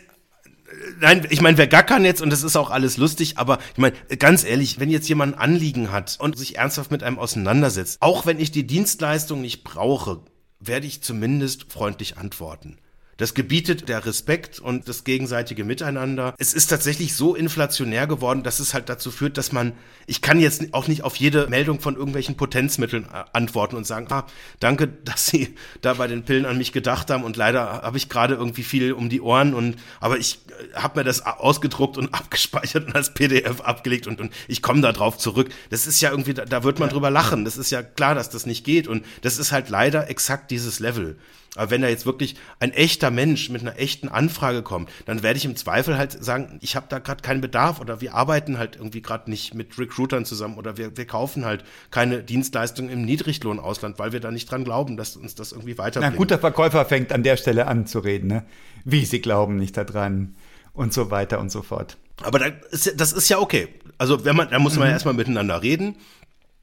nein, ich meine, wer gackern jetzt und das ist auch alles lustig, aber ich meine, ganz ehrlich, wenn jetzt jemand ein Anliegen hat und sich ernsthaft mit einem auseinandersetzt, auch wenn ich die Dienstleistung nicht brauche, werde ich zumindest freundlich antworten. Das gebietet der Respekt und das gegenseitige Miteinander. Es ist tatsächlich so inflationär geworden, dass es halt dazu führt, dass man, ich kann jetzt auch nicht auf jede Meldung von irgendwelchen Potenzmitteln äh, antworten und sagen, ah, danke, dass Sie da bei den Pillen an mich gedacht haben und leider habe ich gerade irgendwie viel um die Ohren und, aber ich äh, habe mir das ausgedruckt und abgespeichert und als PDF abgelegt und, und ich komme da drauf zurück. Das ist ja irgendwie, da, da wird man ja. drüber lachen. Das ist ja klar, dass das nicht geht und das ist halt leider exakt dieses Level. Aber wenn da jetzt wirklich ein echter Mensch mit einer echten Anfrage kommt, dann werde ich im Zweifel halt sagen, ich habe da gerade keinen Bedarf oder wir arbeiten halt irgendwie gerade nicht mit Recruitern zusammen oder wir, wir kaufen halt keine Dienstleistungen im Niedriglohnausland, weil wir da nicht dran glauben, dass uns das irgendwie weiterbringt. Ein guter Verkäufer fängt an der Stelle an zu reden, ne? Wie sie glauben nicht daran und so weiter und so fort. Aber das ist, das ist ja okay. Also wenn man, da muss man mhm. ja erstmal miteinander reden.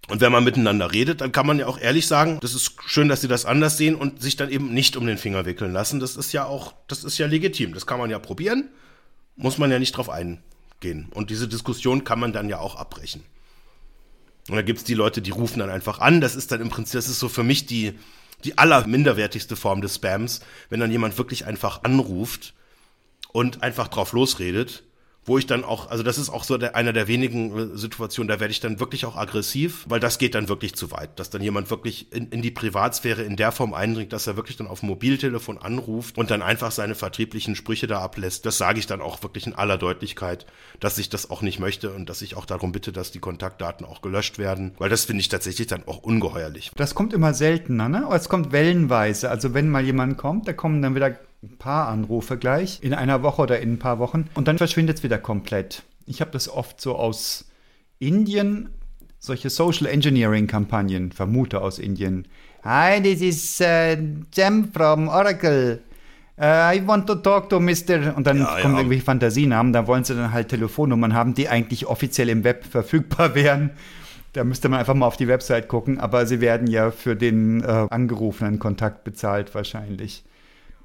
Und wenn man miteinander redet, dann kann man ja auch ehrlich sagen, das ist schön, dass sie das anders sehen und sich dann eben nicht um den Finger wickeln lassen. Das ist ja auch, das ist ja legitim. Das kann man ja probieren, muss man ja nicht drauf eingehen. Und diese Diskussion kann man dann ja auch abbrechen. Und da gibt's die Leute, die rufen dann einfach an. Das ist dann im Prinzip, das ist so für mich die, die allerminderwertigste Form des Spams, wenn dann jemand wirklich einfach anruft und einfach drauf losredet wo ich dann auch, also das ist auch so der, einer der wenigen äh, Situationen, da werde ich dann wirklich auch aggressiv, weil das geht dann wirklich zu weit, dass dann jemand wirklich in, in die Privatsphäre in der Form eindringt, dass er wirklich dann auf Mobiltelefon anruft und dann einfach seine vertrieblichen Sprüche da ablässt. Das sage ich dann auch wirklich in aller Deutlichkeit, dass ich das auch nicht möchte und dass ich auch darum bitte, dass die Kontaktdaten auch gelöscht werden, weil das finde ich tatsächlich dann auch ungeheuerlich. Das kommt immer seltener, ne? Es kommt wellenweise. Also wenn mal jemand kommt, da kommen dann wieder ein paar Anrufe gleich in einer Woche oder in ein paar Wochen und dann verschwindet es wieder komplett. Ich habe das oft so aus Indien, solche Social Engineering Kampagnen, vermute aus Indien. Hi, this is uh, Jem from Oracle. Uh, I want to talk to Mr. Und dann ja, kommen ja. irgendwelche Fantasienamen, da wollen sie dann halt Telefonnummern haben, die eigentlich offiziell im Web verfügbar wären. Da müsste man einfach mal auf die Website gucken, aber sie werden ja für den äh, angerufenen Kontakt bezahlt wahrscheinlich.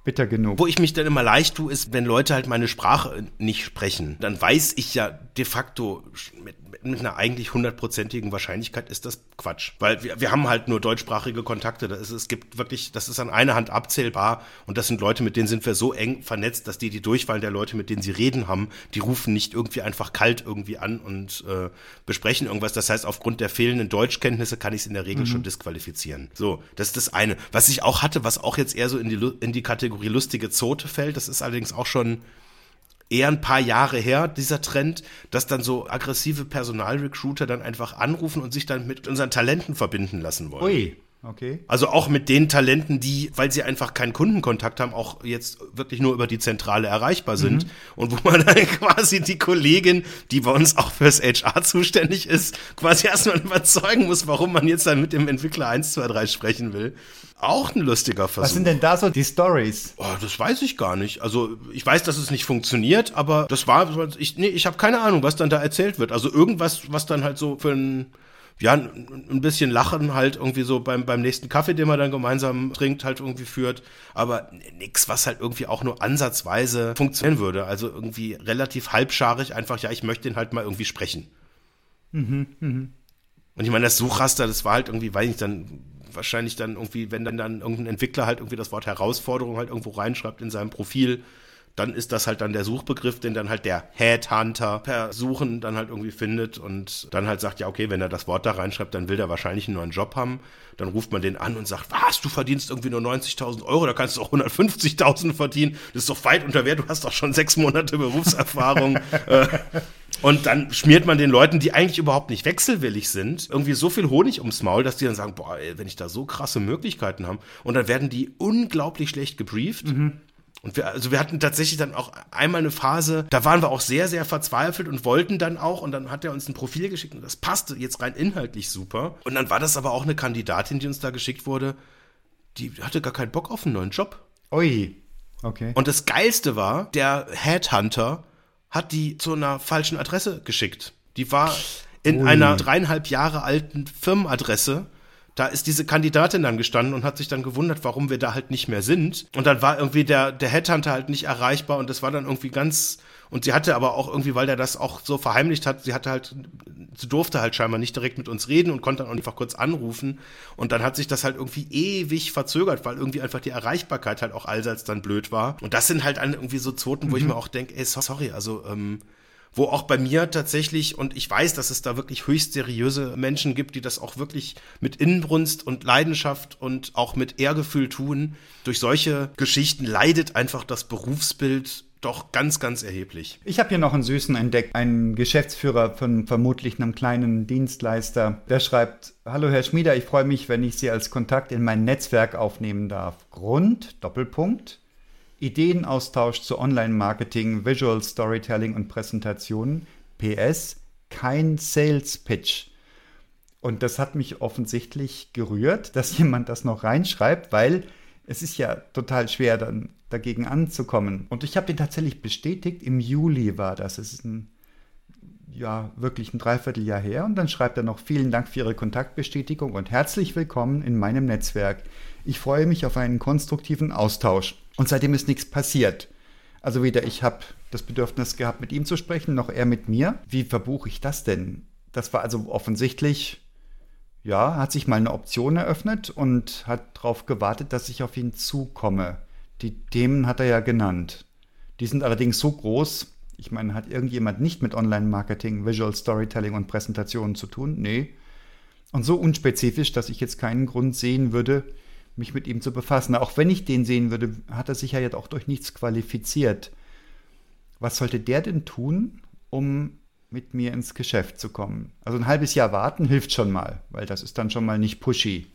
Bitter genug. Wo ich mich dann immer leicht tue, ist, wenn Leute halt meine Sprache nicht sprechen, dann weiß ich ja de facto mit, mit einer eigentlich hundertprozentigen Wahrscheinlichkeit ist das Quatsch. Weil wir, wir haben halt nur deutschsprachige Kontakte. Das ist, es gibt wirklich, das ist an einer Hand abzählbar und das sind Leute, mit denen sind wir so eng vernetzt, dass die die Durchwahl der Leute, mit denen sie reden haben, die rufen nicht irgendwie einfach kalt irgendwie an und äh, besprechen irgendwas. Das heißt, aufgrund der fehlenden Deutschkenntnisse kann ich es in der Regel mhm. schon disqualifizieren. So, das ist das eine. Was ich auch hatte, was auch jetzt eher so in die, in die Kategorie lustige Zote fällt, das ist allerdings auch schon eher ein paar Jahre her, dieser Trend, dass dann so aggressive Personalrecruiter dann einfach anrufen und sich dann mit unseren Talenten verbinden lassen wollen. Ui. Okay. Also auch mit den Talenten, die, weil sie einfach keinen Kundenkontakt haben, auch jetzt wirklich nur über die Zentrale erreichbar sind. Mhm. Und wo man dann quasi die Kollegin, die bei uns auch fürs HR zuständig ist, quasi erstmal überzeugen muss, warum man jetzt dann mit dem Entwickler 1, 2, 3 sprechen will. Auch ein lustiger Versuch. Was sind denn da so die Stories? Oh, das weiß ich gar nicht. Also ich weiß, dass es nicht funktioniert, aber das war, ich, nee, ich habe keine Ahnung, was dann da erzählt wird. Also irgendwas, was dann halt so für ein ja, ein bisschen Lachen halt irgendwie so beim, beim nächsten Kaffee, den man dann gemeinsam trinkt, halt irgendwie führt. Aber nix, was halt irgendwie auch nur ansatzweise funktionieren würde. Also irgendwie relativ halbscharig einfach, ja, ich möchte ihn halt mal irgendwie sprechen. Mhm, mh. Und ich meine, das Suchraster, das war halt irgendwie, weiß ich nicht, dann wahrscheinlich dann irgendwie, wenn dann, dann irgendein Entwickler halt irgendwie das Wort Herausforderung halt irgendwo reinschreibt in seinem Profil, dann ist das halt dann der Suchbegriff, den dann halt der Headhunter per Suchen dann halt irgendwie findet und dann halt sagt, ja, okay, wenn er das Wort da reinschreibt, dann will der wahrscheinlich einen neuen Job haben. Dann ruft man den an und sagt, was, du verdienst irgendwie nur 90.000 Euro, da kannst du auch 150.000 verdienen. Das ist doch weit unter Wert, du hast doch schon sechs Monate Berufserfahrung. Äh, und dann schmiert man den Leuten, die eigentlich überhaupt nicht wechselwillig sind, irgendwie so viel Honig ums Maul, dass die dann sagen, boah, ey, wenn ich da so krasse Möglichkeiten habe. Und dann werden die unglaublich schlecht gebrieft. Mhm. Und wir, also wir hatten tatsächlich dann auch einmal eine Phase, da waren wir auch sehr, sehr verzweifelt und wollten dann auch, und dann hat er uns ein Profil geschickt und das passte jetzt rein inhaltlich super. Und dann war das aber auch eine Kandidatin, die uns da geschickt wurde, die hatte gar keinen Bock auf einen neuen Job. Ui. Okay. Und das Geilste war, der Headhunter hat die zu einer falschen Adresse geschickt. Die war in Ui. einer dreieinhalb Jahre alten Firmenadresse da ist diese Kandidatin dann gestanden und hat sich dann gewundert, warum wir da halt nicht mehr sind. Und dann war irgendwie der, der Headhunter halt nicht erreichbar und das war dann irgendwie ganz, und sie hatte aber auch irgendwie, weil der das auch so verheimlicht hat, sie hatte halt, sie durfte halt scheinbar nicht direkt mit uns reden und konnte dann einfach kurz anrufen. Und dann hat sich das halt irgendwie ewig verzögert, weil irgendwie einfach die Erreichbarkeit halt auch allseits dann blöd war. Und das sind halt irgendwie so Zoten, wo mhm. ich mir auch denke, ey, sorry, also, ähm, wo auch bei mir tatsächlich, und ich weiß, dass es da wirklich höchst seriöse Menschen gibt, die das auch wirklich mit Inbrunst und Leidenschaft und auch mit Ehrgefühl tun, durch solche Geschichten leidet einfach das Berufsbild doch ganz, ganz erheblich. Ich habe hier noch einen Süßen entdeckt, einen Geschäftsführer von vermutlich einem kleinen Dienstleister. Der schreibt, Hallo Herr Schmieder, ich freue mich, wenn ich Sie als Kontakt in mein Netzwerk aufnehmen darf. Grund, Doppelpunkt, Ideenaustausch zu Online-Marketing, Visual Storytelling und Präsentationen. PS, kein Sales Pitch. Und das hat mich offensichtlich gerührt, dass jemand das noch reinschreibt, weil es ist ja total schwer, dann dagegen anzukommen. Und ich habe den tatsächlich bestätigt, im Juli war das. Es ist ein, ja, wirklich ein Dreivierteljahr her. Und dann schreibt er noch, vielen Dank für Ihre Kontaktbestätigung und herzlich willkommen in meinem Netzwerk. Ich freue mich auf einen konstruktiven Austausch. Und seitdem ist nichts passiert. Also weder ich habe das Bedürfnis gehabt, mit ihm zu sprechen, noch er mit mir. Wie verbuche ich das denn? Das war also offensichtlich, ja, hat sich mal eine Option eröffnet und hat darauf gewartet, dass ich auf ihn zukomme. Die Themen hat er ja genannt. Die sind allerdings so groß, ich meine, hat irgendjemand nicht mit Online-Marketing, Visual Storytelling und Präsentationen zu tun? Nee. Und so unspezifisch, dass ich jetzt keinen Grund sehen würde, mich mit ihm zu befassen. Auch wenn ich den sehen würde, hat er sich ja jetzt auch durch nichts qualifiziert. Was sollte der denn tun, um mit mir ins Geschäft zu kommen? Also ein halbes Jahr warten hilft schon mal, weil das ist dann schon mal nicht pushy.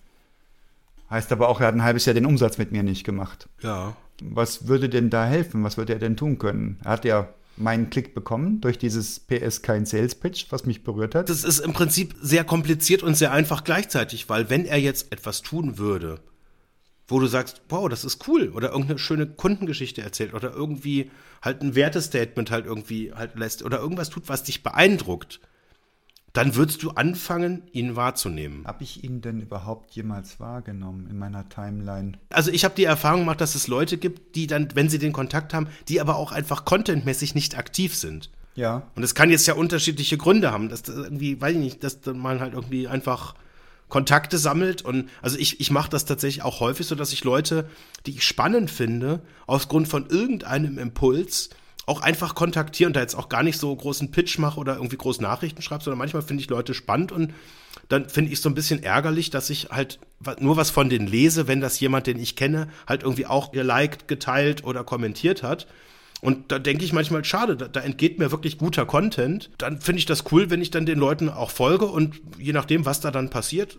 Heißt aber auch, er hat ein halbes Jahr den Umsatz mit mir nicht gemacht. Ja. Was würde denn da helfen? Was würde er denn tun können? Er hat ja meinen Klick bekommen durch dieses PS kein Sales Pitch, was mich berührt hat. Das ist im Prinzip sehr kompliziert und sehr einfach gleichzeitig, weil wenn er jetzt etwas tun würde, wo du sagst, wow, das ist cool oder irgendeine schöne Kundengeschichte erzählt oder irgendwie halt ein Wertestatement halt irgendwie halt lässt oder irgendwas tut, was dich beeindruckt, dann würdest du anfangen, ihn wahrzunehmen. Habe ich ihn denn überhaupt jemals wahrgenommen in meiner Timeline? Also ich habe die Erfahrung gemacht, dass es Leute gibt, die dann, wenn sie den Kontakt haben, die aber auch einfach contentmäßig nicht aktiv sind. Ja. Und es kann jetzt ja unterschiedliche Gründe haben, dass das irgendwie, weiß ich nicht, dass man halt irgendwie einfach Kontakte sammelt und also ich, ich mache das tatsächlich auch häufig so, dass ich Leute, die ich spannend finde, aus Grund von irgendeinem Impuls auch einfach kontaktiere und da jetzt auch gar nicht so großen Pitch mache oder irgendwie groß Nachrichten schreibe, sondern manchmal finde ich Leute spannend und dann finde ich so ein bisschen ärgerlich, dass ich halt nur was von denen lese, wenn das jemand, den ich kenne, halt irgendwie auch geliked, geteilt oder kommentiert hat. Und da denke ich manchmal, schade, da, da, entgeht mir wirklich guter Content. Dann finde ich das cool, wenn ich dann den Leuten auch folge und je nachdem, was da dann passiert,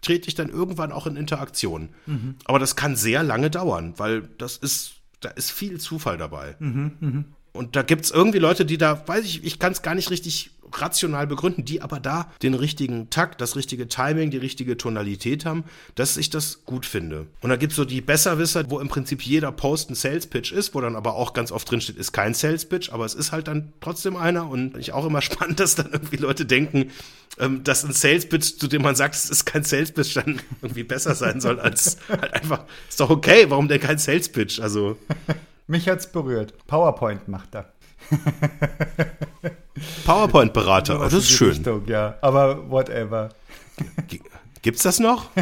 trete ich dann irgendwann auch in Interaktion. Mhm. Aber das kann sehr lange dauern, weil das ist, da ist viel Zufall dabei. Mhm, mh. Und da gibt es irgendwie Leute, die da, weiß ich, ich kann es gar nicht richtig rational begründen, die aber da den richtigen Takt, das richtige Timing, die richtige Tonalität haben, dass ich das gut finde. Und da gibt es so die Besserwisser, wo im Prinzip jeder Post ein Sales Pitch ist, wo dann aber auch ganz oft drin steht, ist kein Sales Pitch, aber es ist halt dann trotzdem einer. Und ich auch immer spannend, dass dann irgendwie Leute denken, ähm, dass ein Sales Pitch, zu dem man sagt, es ist kein Sales Pitch, dann irgendwie besser sein soll als halt einfach, ist doch okay, warum denn kein Sales Pitch? Also. Mich hat's berührt. PowerPoint macht er. PowerPoint-Berater, das ist schön. Richtung, ja, aber whatever. Gibt's das noch?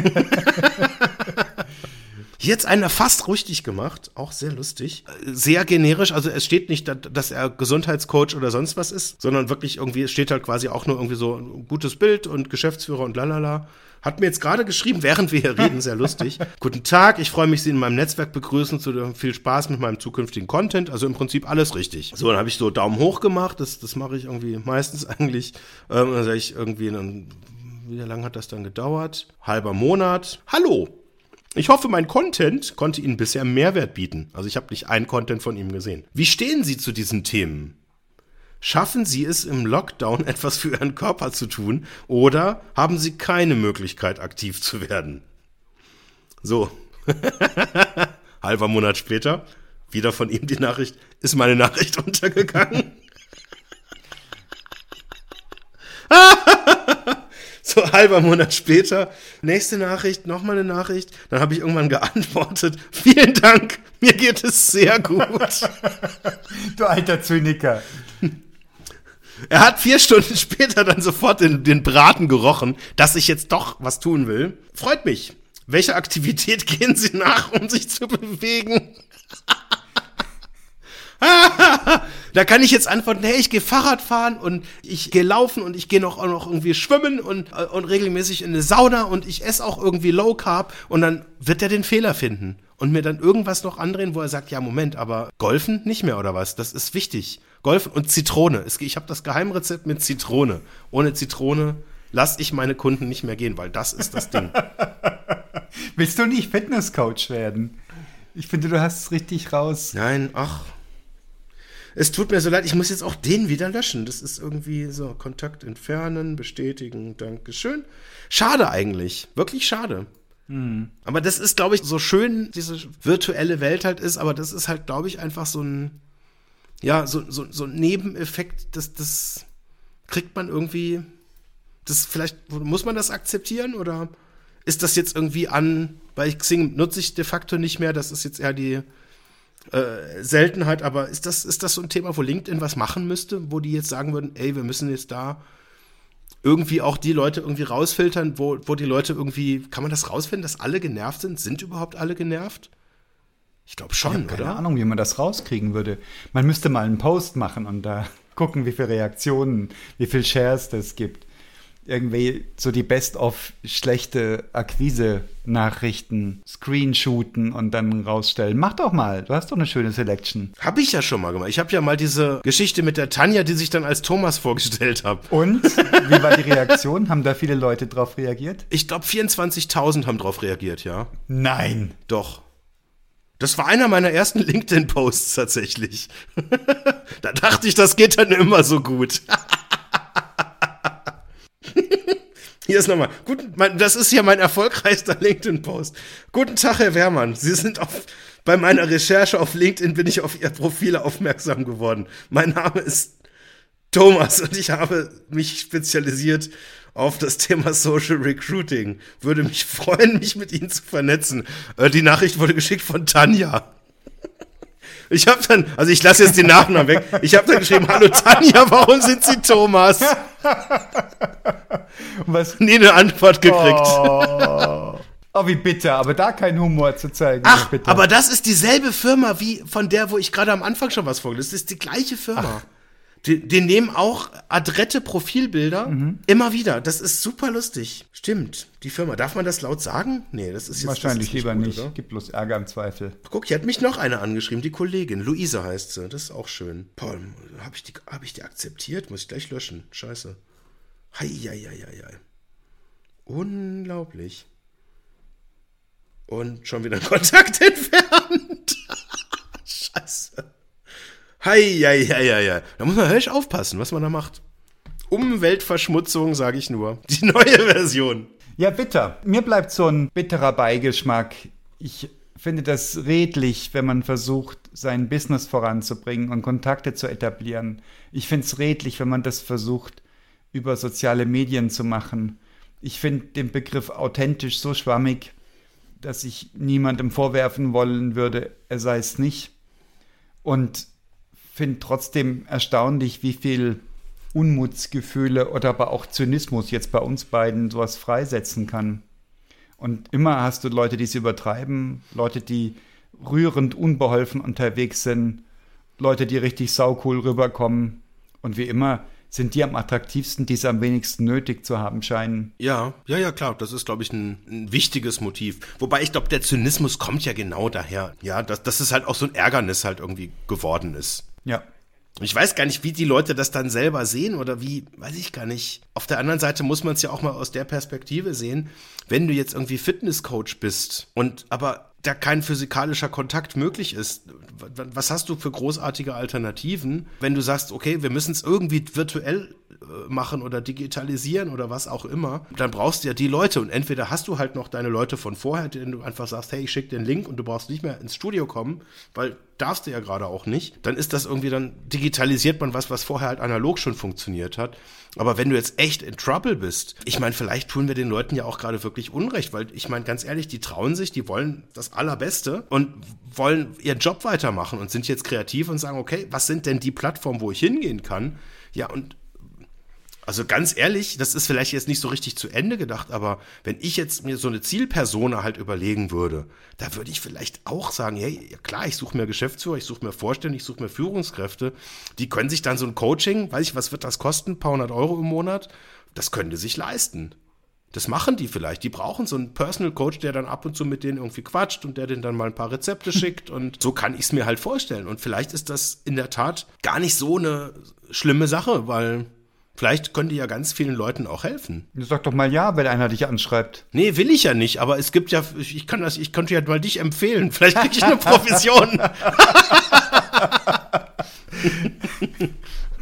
Jetzt einer fast richtig gemacht, auch sehr lustig. Sehr generisch, also es steht nicht, dass er Gesundheitscoach oder sonst was ist, sondern wirklich irgendwie, es steht halt quasi auch nur irgendwie so ein gutes Bild und Geschäftsführer und lalala. Hat mir jetzt gerade geschrieben, während wir hier reden, sehr lustig. Guten Tag, ich freue mich, Sie in meinem Netzwerk begrüßen zu viel Spaß mit meinem zukünftigen Content. Also im Prinzip alles richtig. So, dann habe ich so Daumen hoch gemacht. Das, das mache ich irgendwie meistens eigentlich. Ähm, dann sage ich irgendwie, dann, wie lange hat das dann gedauert? Halber Monat. Hallo, ich hoffe, mein Content konnte Ihnen bisher Mehrwert bieten. Also ich habe nicht einen Content von ihm gesehen. Wie stehen Sie zu diesen Themen? Schaffen Sie es im Lockdown etwas für Ihren Körper zu tun oder haben Sie keine Möglichkeit aktiv zu werden? So. Halber Monat später, wieder von ihm die Nachricht, ist meine Nachricht untergegangen. so halber Monat später, nächste Nachricht, nochmal eine Nachricht. Dann habe ich irgendwann geantwortet, vielen Dank, mir geht es sehr gut. du alter Zyniker. Er hat vier Stunden später dann sofort den, den Braten gerochen, dass ich jetzt doch was tun will. Freut mich. Welche Aktivität gehen Sie nach, um sich zu bewegen? da kann ich jetzt antworten, hey, ich gehe Fahrrad fahren und ich gehe laufen und ich gehe noch, noch irgendwie schwimmen und, und regelmäßig in eine Sauna und ich esse auch irgendwie Low Carb und dann wird er den Fehler finden und mir dann irgendwas noch andrehen, wo er sagt, ja, Moment, aber Golfen nicht mehr oder was? Das ist wichtig. Golfen und Zitrone. Ich habe das Geheimrezept mit Zitrone. Ohne Zitrone lasse ich meine Kunden nicht mehr gehen, weil das ist das Ding. Willst du nicht Fitnesscoach werden? Ich finde, du hast es richtig raus. Nein, ach. Es tut mir so leid, ich muss jetzt auch den wieder löschen. Das ist irgendwie so, Kontakt entfernen, bestätigen, Dankeschön. Schade eigentlich, wirklich schade. Mhm. Aber das ist, glaube ich, so schön diese virtuelle Welt halt ist, aber das ist halt, glaube ich, einfach so ein, ja, so, so, so ein Nebeneffekt, das, das kriegt man irgendwie, das vielleicht, muss man das akzeptieren oder ist das jetzt irgendwie an, weil Xing nutze ich de facto nicht mehr, das ist jetzt eher die äh, Seltenheit, aber ist das, ist das so ein Thema, wo LinkedIn was machen müsste, wo die jetzt sagen würden, ey, wir müssen jetzt da irgendwie auch die Leute irgendwie rausfiltern, wo, wo die Leute irgendwie, kann man das rausfinden, dass alle genervt sind? Sind überhaupt alle genervt? Ich glaube schon, ich keine oder? Keine Ahnung, wie man das rauskriegen würde. Man müsste mal einen Post machen und da gucken, wie viele Reaktionen, wie viele Shares das gibt irgendwie so die Best-of schlechte Akquise-Nachrichten screenshooten und dann rausstellen. Mach doch mal, du hast doch eine schöne Selection. Hab ich ja schon mal gemacht. Ich habe ja mal diese Geschichte mit der Tanja, die sich dann als Thomas vorgestellt hat. Und? Wie war die Reaktion? haben da viele Leute drauf reagiert? Ich glaube, 24.000 haben drauf reagiert, ja. Nein. Doch. Das war einer meiner ersten LinkedIn-Posts tatsächlich. da dachte ich, das geht dann immer so gut. Hier ist nochmal. Guten, mein, das ist hier mein erfolgreichster LinkedIn-Post. Guten Tag, Herr Wehrmann. Sie sind auf, bei meiner Recherche auf LinkedIn bin ich auf Ihr Profil aufmerksam geworden. Mein Name ist Thomas und ich habe mich spezialisiert auf das Thema Social Recruiting. Würde mich freuen, mich mit Ihnen zu vernetzen. Äh, die Nachricht wurde geschickt von Tanja. Ich habe dann, also ich lasse jetzt den Nachnamen weg. Ich habe dann geschrieben, hallo Tanja, warum sind Sie Thomas? Was? Nie eine Antwort gekriegt. Oh. oh, wie bitter, aber da kein Humor zu zeigen. Ach, bitte. aber das ist dieselbe Firma wie von der, wo ich gerade am Anfang schon was vorgelesen habe. Das ist die gleiche Firma. Die, die nehmen auch adrette Profilbilder Mhm. immer wieder. Das ist super lustig. Stimmt. Die Firma. Darf man das laut sagen? Nee, das ist jetzt Wahrscheinlich ist lieber gut, nicht. oder? Gibt bloß Ärger im Zweifel. Guck, hier hat mich noch eine angeschrieben, die Kollegin. Luise heißt sie. Das ist auch schön. Paul, habe ich, die- hab ich die akzeptiert? Muss ich gleich löschen. Scheiße. Hei, hei, hei, hei, hei. Unglaublich. Und schon wieder Kontakt entfernt. Scheiße. Hei, hei, hei, hei, hei. Da muss man höllisch aufpassen, was man da macht. Umweltverschmutzung, sage ich nur. Die neue Version. Ja, bitter. Mir bleibt so ein bitterer Beigeschmack. Ich finde das redlich, wenn man versucht, sein Business voranzubringen und Kontakte zu etablieren. Ich finde es redlich, wenn man das versucht, über soziale Medien zu machen. Ich finde den Begriff authentisch so schwammig, dass ich niemandem vorwerfen wollen würde, er sei es nicht. Und finde trotzdem erstaunlich, wie viel Unmutsgefühle oder aber auch Zynismus jetzt bei uns beiden sowas freisetzen kann. Und immer hast du Leute, die es übertreiben, Leute, die rührend unbeholfen unterwegs sind, Leute, die richtig saucool rüberkommen. Und wie immer sind die am attraktivsten, die es am wenigsten nötig zu haben scheinen. Ja, ja, ja, klar. Das ist, glaube ich, ein, ein wichtiges Motiv. Wobei ich glaube, der Zynismus kommt ja genau daher. Ja, dass, dass es halt auch so ein Ärgernis halt irgendwie geworden ist. Ja. Ich weiß gar nicht, wie die Leute das dann selber sehen oder wie, weiß ich gar nicht. Auf der anderen Seite muss man es ja auch mal aus der Perspektive sehen, wenn du jetzt irgendwie Fitnesscoach bist und aber da kein physikalischer Kontakt möglich ist, was hast du für großartige Alternativen, wenn du sagst, okay, wir müssen es irgendwie virtuell äh, machen oder digitalisieren oder was auch immer, dann brauchst du ja die Leute und entweder hast du halt noch deine Leute von vorher, denen du einfach sagst, hey, ich schicke den Link und du brauchst nicht mehr ins Studio kommen, weil darfst du ja gerade auch nicht, dann ist das irgendwie, dann digitalisiert man was, was vorher halt analog schon funktioniert hat. Aber wenn du jetzt echt in Trouble bist, ich meine, vielleicht tun wir den Leuten ja auch gerade wirklich Unrecht, weil ich meine, ganz ehrlich, die trauen sich, die wollen das Allerbeste und wollen ihren Job weitermachen und sind jetzt kreativ und sagen, okay, was sind denn die Plattformen, wo ich hingehen kann? Ja, und also ganz ehrlich, das ist vielleicht jetzt nicht so richtig zu Ende gedacht, aber wenn ich jetzt mir so eine Zielpersona halt überlegen würde, da würde ich vielleicht auch sagen, hey, ja klar, ich suche mir Geschäftsführer, ich suche mir Vorstände, ich suche mir Führungskräfte, die können sich dann so ein Coaching, weiß ich, was wird das kosten, ein paar hundert Euro im Monat, das können die sich leisten. Das machen die vielleicht. Die brauchen so einen Personal Coach, der dann ab und zu mit denen irgendwie quatscht und der denen dann mal ein paar Rezepte schickt. Und so kann ich es mir halt vorstellen. Und vielleicht ist das in der Tat gar nicht so eine schlimme Sache, weil vielleicht können die ja ganz vielen Leuten auch helfen. Sag doch mal ja, wenn einer dich anschreibt. Nee, will ich ja nicht, aber es gibt ja, ich kann das, ich könnte ja mal dich empfehlen. Vielleicht kriege ich eine Provision.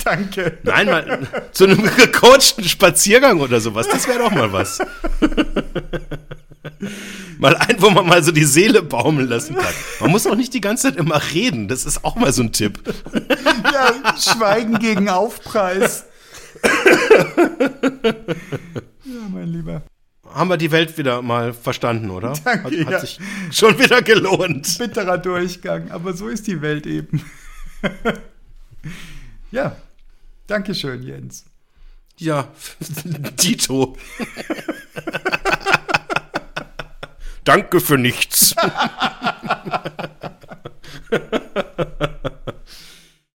Danke. Nein, mal zu einem gecoachten Spaziergang oder sowas. Das wäre doch mal was. mal ein, wo man mal so die Seele baumeln lassen kann. Man muss auch nicht die ganze Zeit immer reden. Das ist auch mal so ein Tipp. Ja, Schweigen gegen Aufpreis. ja, mein Lieber. Haben wir die Welt wieder mal verstanden, oder? Danke, hat, hat ja. sich schon wieder gelohnt. Bitterer Durchgang, aber so ist die Welt eben. ja, Dankeschön, Jens. Ja, Dito. Danke für nichts.